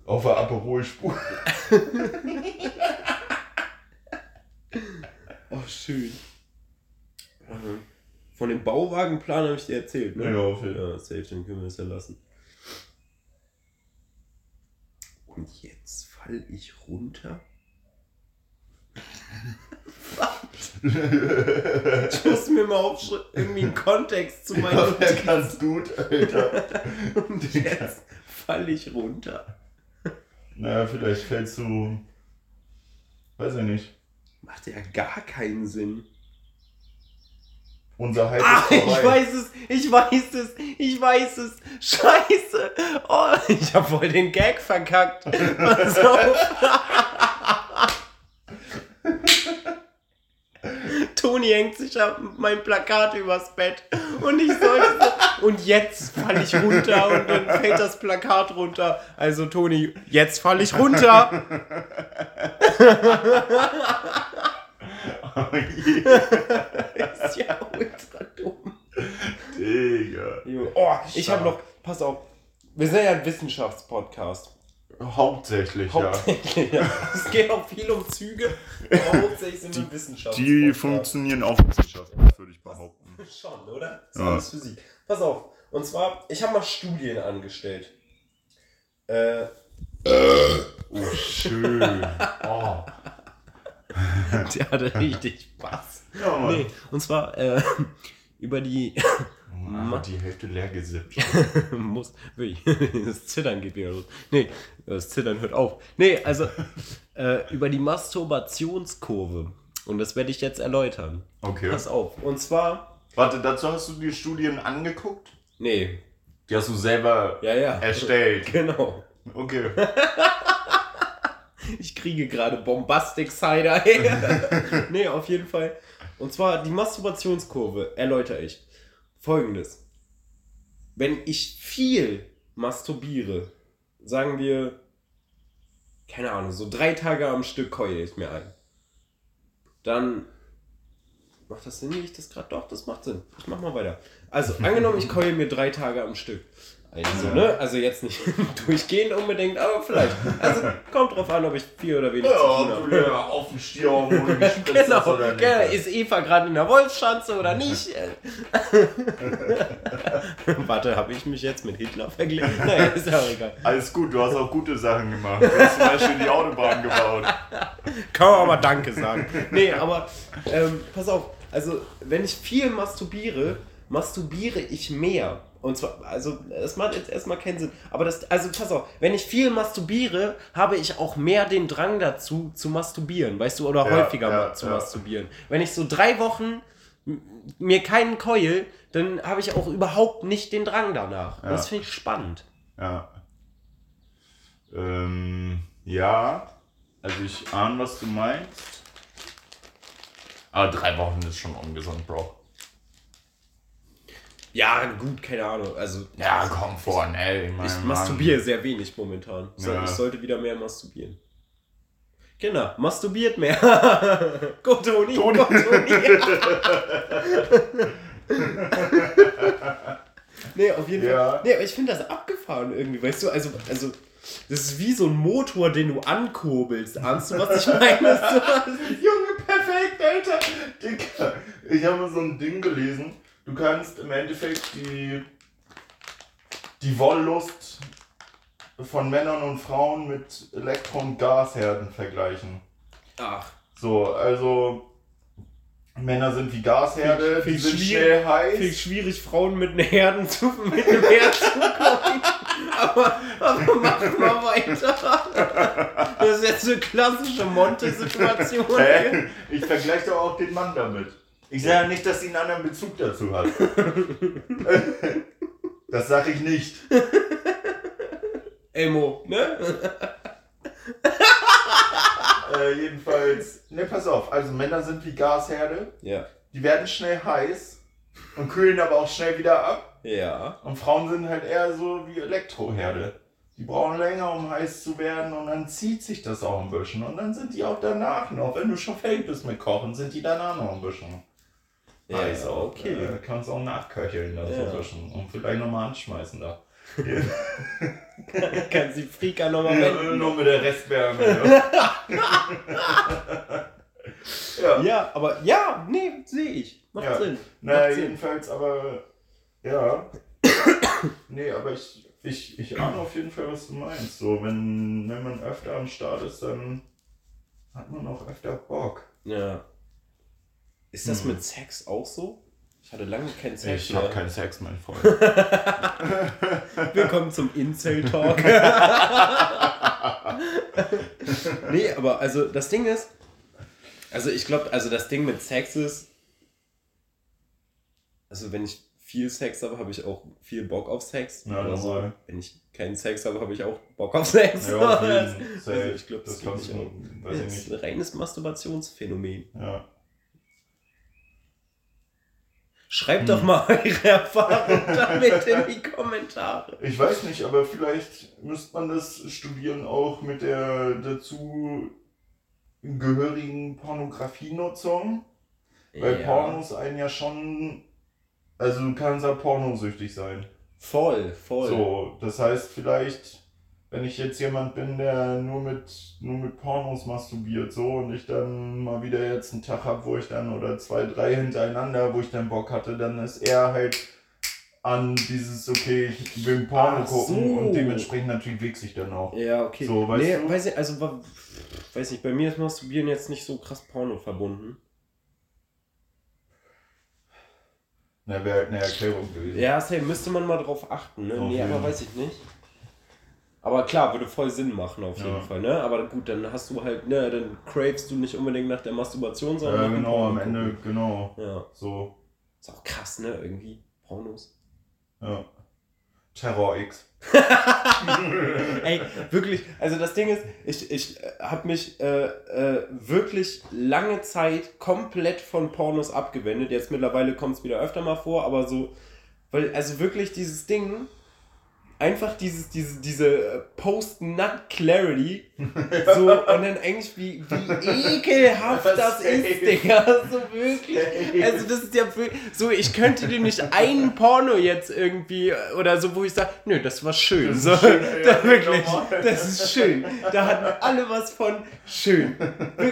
Auf der Aperolspur.
Oh, schön. Von dem Bauwagenplan habe ich dir erzählt, ne?
Ja, auf jeden Fall.
Ja, safe, dann können wir es ja lassen. Und jetzt fall ich runter. ich muss mir mal aufschreiben, irgendwie einen Kontext zu meinen
Ja, wäre ganz gut, Alter.
Und jetzt fall ich runter.
Naja, vielleicht fällst du. Weiß ich nicht.
Macht ja gar keinen Sinn.
Unser Hype
Ah,
ist
ich weiß es, ich weiß es, ich weiß es. Scheiße. Oh, ich hab voll den Gag verkackt. Pass auf. Toni hängt sich ab mein Plakat übers Bett und ich sollte so, und jetzt falle ich runter und dann fällt das Plakat runter. Also Toni, jetzt falle ich runter.
Oh je,
Ist ja ultra dumm.
Digga.
Oh, ich habe noch, pass auf, wir sind ja ein Wissenschaftspodcast.
Hauptsächlich,
Hauptsächlich, ja. Es geht auch viel um Züge, aber hauptsächlich sind wir
ja.
Wissenschaftspodcast.
Die funktionieren auch wissenschaftlich, würde ich behaupten.
Schon, oder? Ist
Ja.
alles Physik. Pass auf, und zwar, ich habe mal Studien angestellt. Äh,
Oh, schön. Oh.
der hatte richtig Spaß.
Ja, Mann.
Nee, und zwar äh, über die
Oh, die Hälfte leer gesippt.
muss, wirklich, das Zittern geht wieder los. Nee, das Zittern hört auf. Nee, also äh, über die Masturbationskurve. Und das werde ich jetzt erläutern.
Okay.
Pass auf. Und zwar,
Warte, dazu hast du dir Studien angeguckt?
nee,
Die hast du selber
ja, ja.
erstellt.
Genau.
Okay.
Ich kriege gerade Bombastic Cider. nee, auf jeden Fall. Und zwar die Masturbationskurve erläutere ich. Folgendes. Wenn ich viel masturbiere, sagen wir, keine Ahnung, so drei Tage am Stück keule ich mir ein, dann macht das Sinn, wie ich das gerade doch, das macht Sinn. Ich mach mal weiter. Also, angenommen, ich keule mir drei Tage am Stück. Also, ne? Also jetzt nicht durchgehend unbedingt, aber vielleicht. Also kommt drauf an, ob ich viel oder wenig zu tun habe.
auf den Stierhormone gespritzt
Genau,
oder nicht.
genau. Ist Eva gerade in der Wolfschanze oder nicht? Warte, habe ich mich jetzt mit Hitler verglichen? Naja, ist ja auch egal.
Alles gut, du hast auch gute Sachen gemacht. Du hast zum Beispiel die Autobahn gebaut.
Kann man aber Danke sagen. Nee, aber ähm, pass auf, also wenn ich viel masturbiere, masturbiere ich mehr. Und zwar, also es macht jetzt erstmal keinen Sinn. Aber das, also pass auf, wenn ich viel masturbiere, habe ich auch mehr den Drang dazu zu masturbieren, weißt du, oder
Ja,
häufiger
ja,
zu
ja.
masturbieren. Wenn ich so drei Wochen mir keinen keul, dann habe ich auch überhaupt nicht den Drang danach. Das finde ich spannend.
Ja. Ähm, ja, also ich ahne, was du meinst. Aber drei Wochen ist schon ungesund, Bro.
Ja, gut, keine Ahnung. Also
Ja, komm vor, ne? Ich,
Ich masturbiere sehr wenig momentan. So,
Ja.
Ich sollte wieder mehr masturbieren. Genau, masturbiert mehr. go Toni,
Toni.
go Toni. nee, auf jeden
Ja.
Fall. Nee, aber ich finde das abgefahren irgendwie, weißt du? Also, also, das ist wie so ein Motor, den du ankurbelst. Ahnst du, was ich meine?
Junge, perfekt, Alter. Digga, ich habe so ein Ding gelesen. Du kannst im Endeffekt die, die Wollust von Männern und Frauen mit Elektro- und Gasherden vergleichen.
Ach,
So, also Männer sind wie Gasherde,
Viel-
die
viel
sind
schwierig-
schnell heiß.
viel schwierig, Frauen mit einem Herden zu, mit einem Herd zu kommen. Aber, aber mach mal weiter. Das ist jetzt eine klassische Monte-Situation.
Hä? Ich vergleiche doch auch den Mann damit. Ich sage ja nicht, dass sie einen anderen Bezug dazu hat. Das sage ich nicht.
Emo, ne?
Äh, jedenfalls, ne, pass auf. Also Männer sind wie Gasherde.
Ja.
Die werden schnell heiß und kühlen aber auch schnell wieder ab.
Ja.
Und Frauen sind halt eher so wie Elektroherde. Die brauchen länger, um heiß zu werden und dann zieht sich das auch ein bisschen. Und dann sind die auch danach noch, wenn du schon fertig bist mit Kochen, sind die danach noch ein bisschen
Ja,
auch.
okay.
Äh, kannst auch nachköcheln da
Ja.
ein bisschen und vielleicht nochmal anschmeißen da.
Kannst die Frika nochmal
Ja, nur mit der Restwärme. Ja. ja.
Ja, aber ja, nee, sehe ich. Macht
Ja.
Sinn.
Naja,
Macht Sinn.
jedenfalls, aber ja. nee, aber ich, ich, ich ahne auf jeden Fall, was du meinst. So, wenn, wenn man öfter am Start ist, dann hat man auch öfter Bock.
Ja. Ist das
Hm.
mit Sex auch so? Ich hatte lange keinen Sex
Ich habe keinen Sex, mein Freund.
Willkommen zum Incel-Talk. nee, aber also das Ding ist, also ich glaube, also das Ding mit Sex ist, also wenn ich viel Sex habe, habe ich auch viel Bock auf Sex.
Ja,
aber so,
normal.
wenn ich keinen Sex habe, habe ich auch Bock auf Sex.
Ja,
also, ich glaube, das,
Das
ist ein reines Masturbationsphänomen.
Ja.
Schreibt
Hm.
doch mal eure Erfahrung damit in die Kommentare.
Ich weiß nicht, aber vielleicht müsste man das studieren auch mit der dazu gehörigen Pornografienutzung. Weil
Ja.
Pornos einen ja schon. Also du kannst ja pornosüchtig sein.
Voll, voll.
So, das heißt vielleicht, wenn ich jetzt jemand bin, der nur mit, nur mit Pornos masturbiert, so und ich dann mal wieder jetzt einen Tag hab, wo ich dann, oder zwei, drei hintereinander, wo ich dann Bock hatte, dann ist er halt an dieses, okay, ich will Porno
Ach
gucken
so.
und dementsprechend natürlich wichse ich dann auch.
Ja, okay.
So, weißt
nee,
du?
Weiß ich, also, weiß nicht, bei mir ist Masturbieren jetzt nicht so krass Porno verbunden.
Na, wäre halt eine Erklärung gewesen.
Ja, safe, müsste man mal drauf achten, ne?
Auf
nee, aber weiß ich nicht. Aber klar, würde voll Sinn machen auf jeden
Ja.
Fall, ne? Aber gut, dann hast du halt, ne, dann cravest du nicht unbedingt nach der Masturbation, sondern
Ja, genau,
Porno
am Ende,
gucken.
genau.
Ja.
So,
Ist auch krass, ne, irgendwie. Pornos.
ja. Terror X.
Ey, wirklich, also das Ding ist, ich, ich habe mich äh, äh, wirklich lange Zeit komplett von Pornos abgewendet. Jetzt mittlerweile kommt es wieder öfter mal vor, aber so, weil, also wirklich dieses Ding, einfach dieses, diese, diese äh, Post-Nut-Clarity, so, und dann eigentlich, wie, wie ekelhaft das ist, Digga, so wirklich. Also das ist ja so, ich könnte dir nicht einen Porno jetzt irgendwie, oder so, wo ich sage, nö, das war schön, so,
schön, ja,
da, wirklich, das ist schön. Da hatten alle was von schön.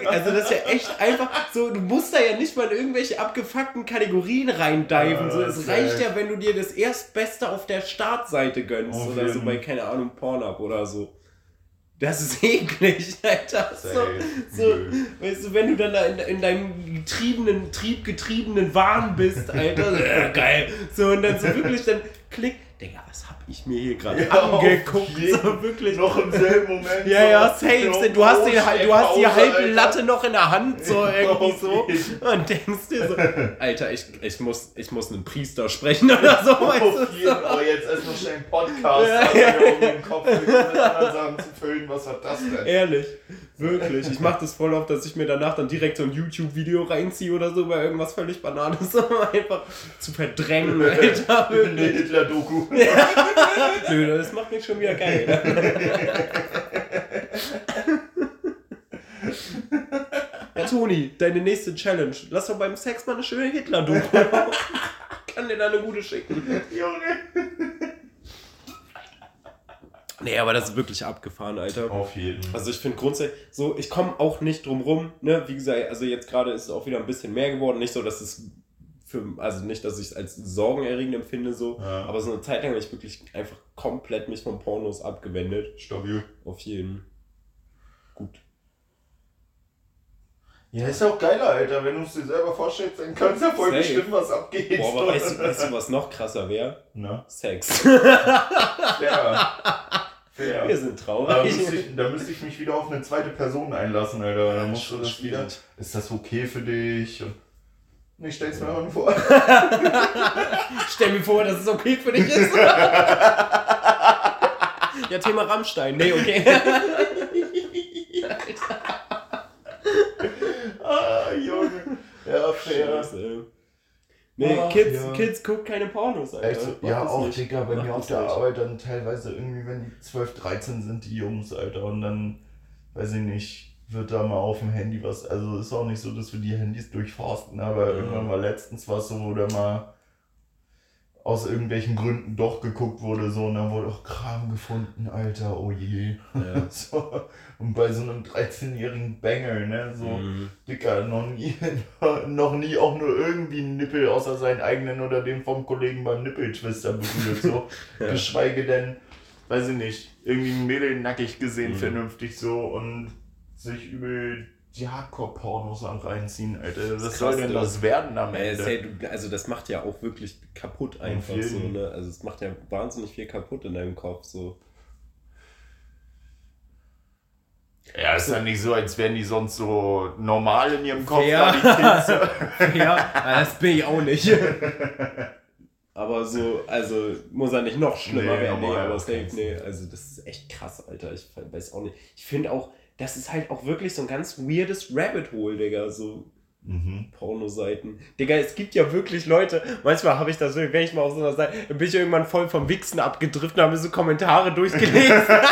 Also das ist ja echt einfach so, du musst da ja nicht mal in irgendwelche abgefuckten Kategorien reindiven. So, es reicht ja, wenn du dir das Erstbeste auf der Startseite gönnst
Auf
oder so bei, keine Ahnung, Pornhub oder so. Das ist eklig, Alter. So, so, weißt du, wenn du dann da in, in deinem getriebenen, triebgetriebenen Wahn bist, Alter, äh, geil. So, und dann so wirklich dann klick, Digga, was hab ich mir hier gerade
Ja, auf
angeguckt?
jeden.
So, wirklich.
Noch im selben Moment.
Ja, ja,
so,
safe.
so,
Du hast, die,
oh,
du hast die halbe. Latte noch in der Hand, so
Ja,
irgendwie so. Und denkst dir so, Alter, ich, ich, muss, ich muss einen Priester sprechen oder so, weißt
Auf
du?
jeden Fall, jetzt erstmal schnell einen Podcast
Ja,
also
ja.
um den Kopf mit anderen Sachen zu füllen. Was hat das denn?
Ehrlich, wirklich. Ich mach das voll oft, dass ich mir danach dann direkt so ein YouTube-Video reinziehe oder so, bei irgendwas völlig Bananes, um einfach zu verdrängen, Alter.
Eine. Hitler-Doku.
Nö, das macht mich schon wieder geil. Ja, Toni, deine nächste Challenge. Lass doch beim Sex mal eine schöne Hitler-Doku. Kann dir da eine gute schicken.
Junge.
Nee, aber das ist wirklich abgefahren, Alter.
Auf jeden.
Also ich finde grundsätzlich, so, ich komme auch nicht drum rum, ne, wie gesagt, also jetzt gerade ist es auch wieder ein bisschen mehr geworden, nicht so, dass es für, also nicht, dass ich es als sorgenerregend empfinde, so,
Ja.
aber so eine Zeit lang habe ich wirklich einfach komplett mich von Pornos abgewendet,
Stabil.
auf jeden. Gut.
Ja, ist ja auch geiler, Alter. Wenn du es dir selber vorstellst, dann kannst du ja voll
Safe.
bestimmen, was abgeht.
Boah, aber weißt du, weißt du, was noch krasser wäre?
Na,
Sex.
fair. Fair.
Wir sind
Da
traurig.
müsste, ich, da müsste ich mich wieder auf eine zweite Person einlassen, Alter. Dann musst du das wieder. Ist das okay für dich? Und ich stell's mir mal vor.
Stell mir vor, dass es okay für dich ist. ja, Thema Rammstein. Nee, okay.
ah, Junge. Ja, fair.
Scheiße. Nee,
Ach,
Kids,
ja.
Kids gucken keine Pornos, Alter.
Echt so? Ja, auch,
nicht.
Digga, bei
Mach
mir auf der
nicht.
Arbeit dann teilweise irgendwie, wenn die 12, 13 sind, die Jungs, Alter, und dann, weiß ich nicht, wird da mal auf dem Handy was, also ist auch nicht so, dass wir die Handys durchforsten, aber
Ja.
irgendwann mal letztens war es so, wo da mal aus irgendwelchen Gründen doch geguckt wurde, so, und dann wurde auch Kram gefunden, Alter, oh je.
Ja.
so, und bei so einem 13-jährigen Bengel, ne, so,
Mhm.
Dicker, noch nie, noch nie auch nur irgendwie einen Nippel außer seinen eigenen oder den vom Kollegen beim Nippeltwister berührt. So.
Ja.
Geschweige denn, weiß ich nicht, irgendwie ein Mädel nackig gesehen,
Mhm.
vernünftig so und sich übel Hardcore-Pornos am reinziehen, Alter. Was soll denn das werden am
Ey,
Ende?
du, also das macht ja auch wirklich kaputt einfach so, ne? Also es macht ja wahnsinnig viel kaputt in deinem Kopf so.
Ja, ist ja nicht so, als wären die sonst so normal in ihrem Kopf.
Ja. ja, das bin ich auch nicht. aber so, also muss er nicht noch schlimmer
Nee,
werden. Nee, aber
keinen
nee, also das ist echt krass, Alter. Ich weiß auch nicht. Ich finde auch, das ist halt auch wirklich so ein ganz weirdes Rabbit Hole, Digga. So
Mhm.
Pornoseiten. Digga, es gibt ja wirklich Leute, manchmal habe ich das, wenn ich mal auf so einer Seite, dann bin ich irgendwann voll vom Wichsen abgedriftet und habe mir so Kommentare durchgelesen. Alter.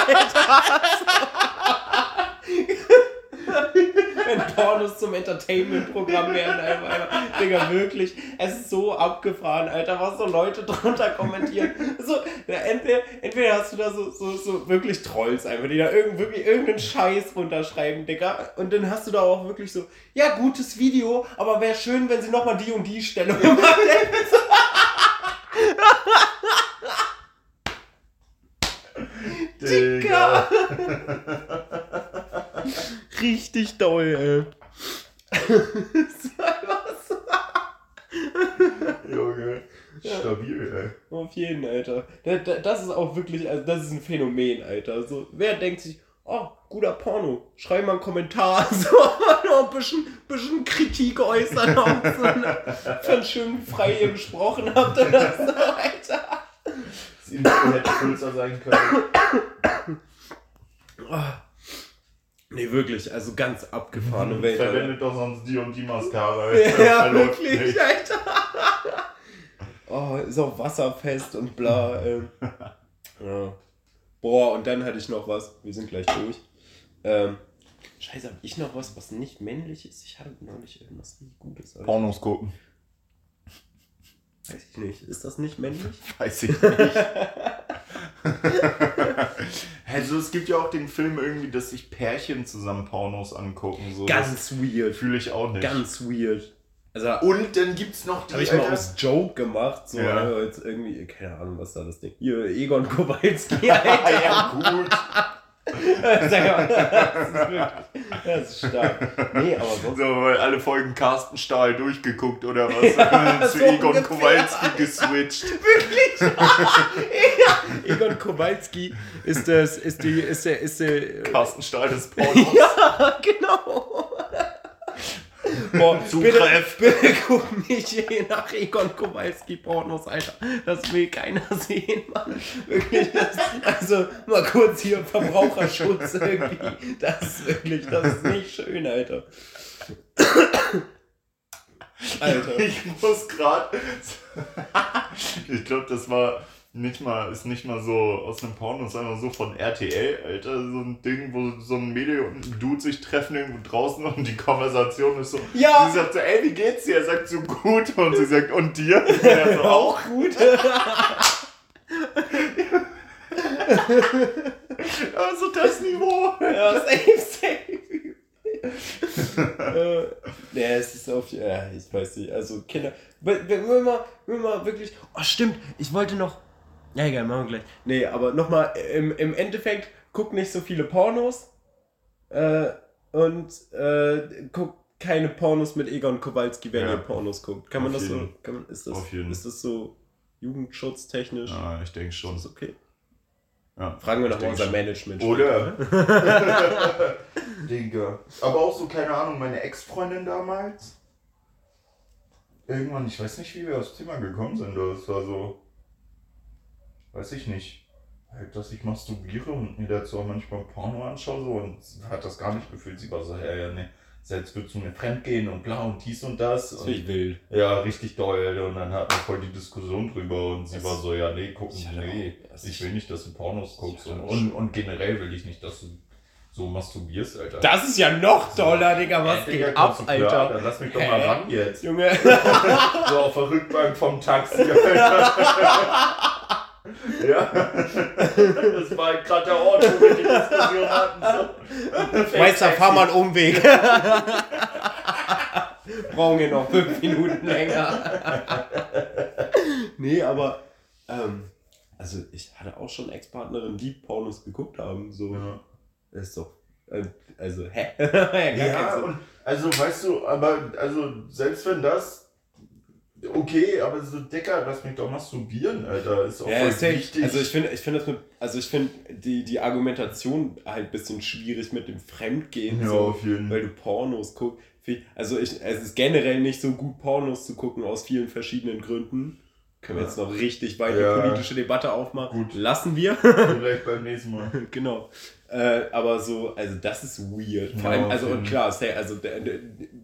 Wenn Pornos zum Entertainment-Programm werden, einfach, einfach, Digga, wirklich, es ist so abgefahren, Alter, was so Leute drunter kommentieren. So, entweder, entweder hast du da so, so, so wirklich Trolls einfach, die da irgend, wirklich irgendeinen Scheiß runterschreiben, Digga, und dann hast du da auch wirklich so, ja, gutes Video, aber wäre schön, wenn sie nochmal die und die Stellung gemacht hätten.
Digga.
Richtig doll, ey. Das war einfach so.
Junge. Stabil, ey.
Auf jeden, Alter. Das ist auch wirklich, also das ist ein Phänomen, Alter. So, wer denkt sich, oh, guter Porno, schreib mal einen Kommentar, so noch ein bisschen, bisschen Kritik äußern, ob so von schön frei ihr gesprochen habt oder so, Alter.
Das hätte größer sein können.
Nee, wirklich, also ganz abgefahrene Welt.
Verwendet doch sonst die und die Mascara.
Ja, wirklich, nicht. Alter. Oh, ist auch wasserfest und bla. Ähm. Ja. Boah, und dann hatte ich noch was. Wir sind gleich durch. Ähm, Scheiße, habe ich noch was, was nicht männlich ist? Ich hatte neulich irgendwas nicht Gutes.
Pornos gucken.
Weiß ich nicht. Ist das nicht männlich?
Weiß ich nicht. also es gibt ja auch den Film irgendwie, dass sich Pärchen zusammen Pornos angucken. So,
Ganz weird.
Fühle ich auch nicht.
Ganz weird.
Also, und dann gibt's noch
die. Habe ich mal aus Joke gemacht, so ja. jetzt irgendwie, keine Ahnung, was da das Ding. Hier, Egon Kowalski. ja, gut. das, ist wirklich, das ist stark. Nee, aber sonst.
So, weil alle Folgen Carsten Stahl durchgeguckt oder was? ja, zu so Egon ungefähr. Kowalski geswitcht.
Wirklich? Egon Kowalski ist das, ist die, ist der, ist der.
Carsten Stahl des Pornos.
ja, genau. Boah, Zugreif. Bitte, bitte guck nicht nach Egon Kowalski Pornos, Alter. Das will keiner sehen, Mann. Wirklich, das, also mal kurz hier Verbraucherschutz irgendwie. Das ist wirklich, das ist nicht schön, Alter.
Alter. Ich muss gerade. ich glaube, das war nicht mal, ist nicht mal so aus einem Porno, sondern so von RTL, Alter, so ein Ding, wo so ein Mädel und ein Dude sich treffen irgendwo draußen und die Konversation ist so,
ja.
sie sagt so, ey, wie geht's dir? Er sagt so, gut und sie sagt, und dir? Und er so,
auch gut.
also das Niveau.
Ja, safe, safe. äh, ja, es ist auf, ja, ich weiß nicht, also Kinder, wenn wir mal, wenn wir mal wirklich, oh stimmt, ich wollte noch, ja, egal, machen wir gleich. Nee, aber nochmal, im, im Endeffekt, guck nicht so viele Pornos. Äh, und äh, guck keine Pornos mit Egon Kowalski, wenn ja. ihr Pornos guckt. Kann man Auf das jeden. so? Kann man, ist, das, ist das so jugendschutztechnisch?
Ja, ich denke schon.
Ist das okay? Ja, Fragen wir noch mal unser schon. Management.
Oder? Digga. Aber auch so, keine Ahnung, meine Ex-Freundin damals. Irgendwann, ich weiß nicht, wie wir aufs Thema gekommen sind. Das war so weiß ich nicht, halt, dass ich masturbiere und mir dazu auch manchmal Porno anschaue so, und hat das gar nicht gefühlt. Sie war so, ja, ja, ne, selbst würdest du mir fremd gehen und bla und dies und das.
Das und, wild.
Ja, richtig doll. Und dann hatten wir voll die Diskussion drüber und sie das war so, ja, nee, gucken, nee, auch, ich will nicht, dass du Pornos guckst und, und, und generell will ich nicht, dass du so masturbierst, Alter.
Das ist ja noch toller, Digga, was ja, geht ab, Alter? Klar,
dann lass mich doch mal ran jetzt.
Junge.
so auf der Rückbank vom Taxi, Alter. Ja, das war gerade der Ort, wo wir die Diskussion hatten. So.
Meister, fahr mal einen Umweg. Brauchen wir noch fünf Minuten länger. nee, aber ähm, also ich hatte auch schon Ex-Partnerin, die Pornos geguckt haben. So. Ja. Das ist doch. Äh, also, hä?
ja, ja und, also weißt du, aber also selbst wenn das okay, aber so Decker, lass mich doch masturbieren, Alter, ist auch
ja, voll ist wichtig. Also ich finde, ich finde das mit, also ich finde die, die Argumentation halt ein bisschen schwierig mit dem Fremdgehen,
ja,
so,
auf jeden.
weil du Pornos guckst. Also ich, es ist generell nicht so gut, Pornos zu gucken aus vielen verschiedenen Gründen. Können wir jetzt noch richtig weit ja. politische Debatte aufmachen? Gut. Lassen wir.
Vielleicht beim nächsten Mal.
genau. Äh, aber so, also das ist weird. Vor allem, also und klar, hey, also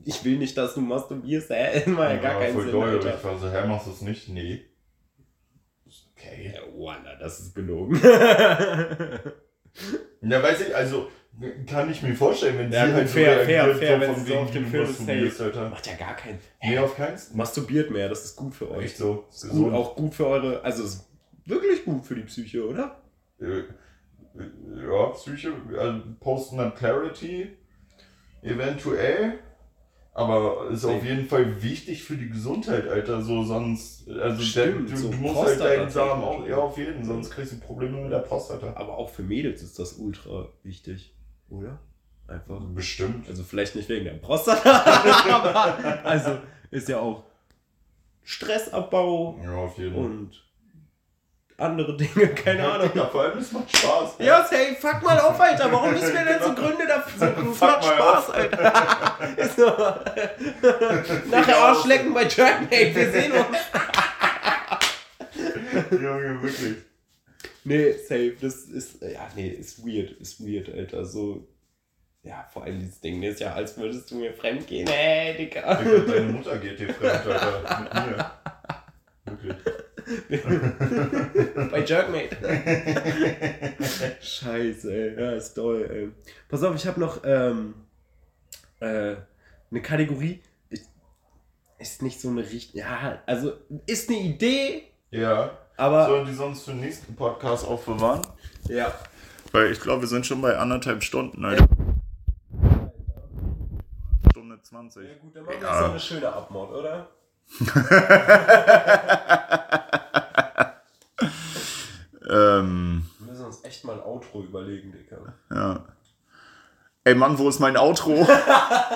ich will nicht, dass du masturbierst, hä? War ja, ja gar keinen Sinn.
Doll, ich war so, hä, machst du es nicht? Nee.
Okay. Ja, Wanda, das ist gelogen.
ja, weiß ich, also kann ich mir vorstellen, wenn
ja,
sie halt
fair,
so
fair, fair, wenn sie so auf dem Film ist,
Alter.
macht ja gar keinen.
Nee, auf keins.
Masturbiert mehr, das ist gut für euch.
Echt so.
Ist gut, auch gut für eure, also ist wirklich gut für die Psyche, oder?
Äh, ja, Psyche, also Post-Nut Clarity, eventuell. Aber ist auf jeden Fall wichtig für die Gesundheit, Alter. So, sonst, also
Stimmt,
der, du,
so
du musst halt deinen Samen auch, ja, auf jeden, sonst kriegst du Probleme mit der Prostata.
Aber auch für Mädels ist das ultra wichtig, oder? Einfach.
Bestimmt.
Also vielleicht nicht wegen der Prostata, aber also ist ja auch Stressabbau
Ja, auf jeden Fall.
und andere Dinge, keine Ahnung.
Ja, vor allem, es macht Spaß.
Ja, safe, fuck mal auf, Alter. Warum müssen wir denn so Gründe dafür? Es macht Spaß,
auf.
Alter. Ist so. Nachher Arschlecken bei Jerkmate, wir sehen uns.
Junge, wirklich.
Nee, safe, das ist, ja, nee, ist weird, ist weird, Alter. So, ja, vor allem dieses Ding, das ist ja, als würdest du mir fremd gehen, ey, Digga.
Digga, deine Mutter geht dir fremd, Alter. Mit mir. Wirklich.
bei Jerkmate. Scheiße, ey, ja, ist toll, ey. Pass auf, ich habe noch ähm, äh, eine Kategorie, ist- ist nicht so eine richtige, ja, also ist eine Idee,
Ja.
aber,
Sollen die sonst für den nächsten Podcast aufbewahren?
ja.
Weil ich glaube, wir sind schon bei anderthalb Stunden, Alter. Stunde 20.
Ja gut, dann machen wir
Ja.
so eine schöne Abmord, oder?
Ähm,
Wir müssen uns echt mal ein Outro überlegen, Digga.
ja. Ey Mann, wo ist mein Outro?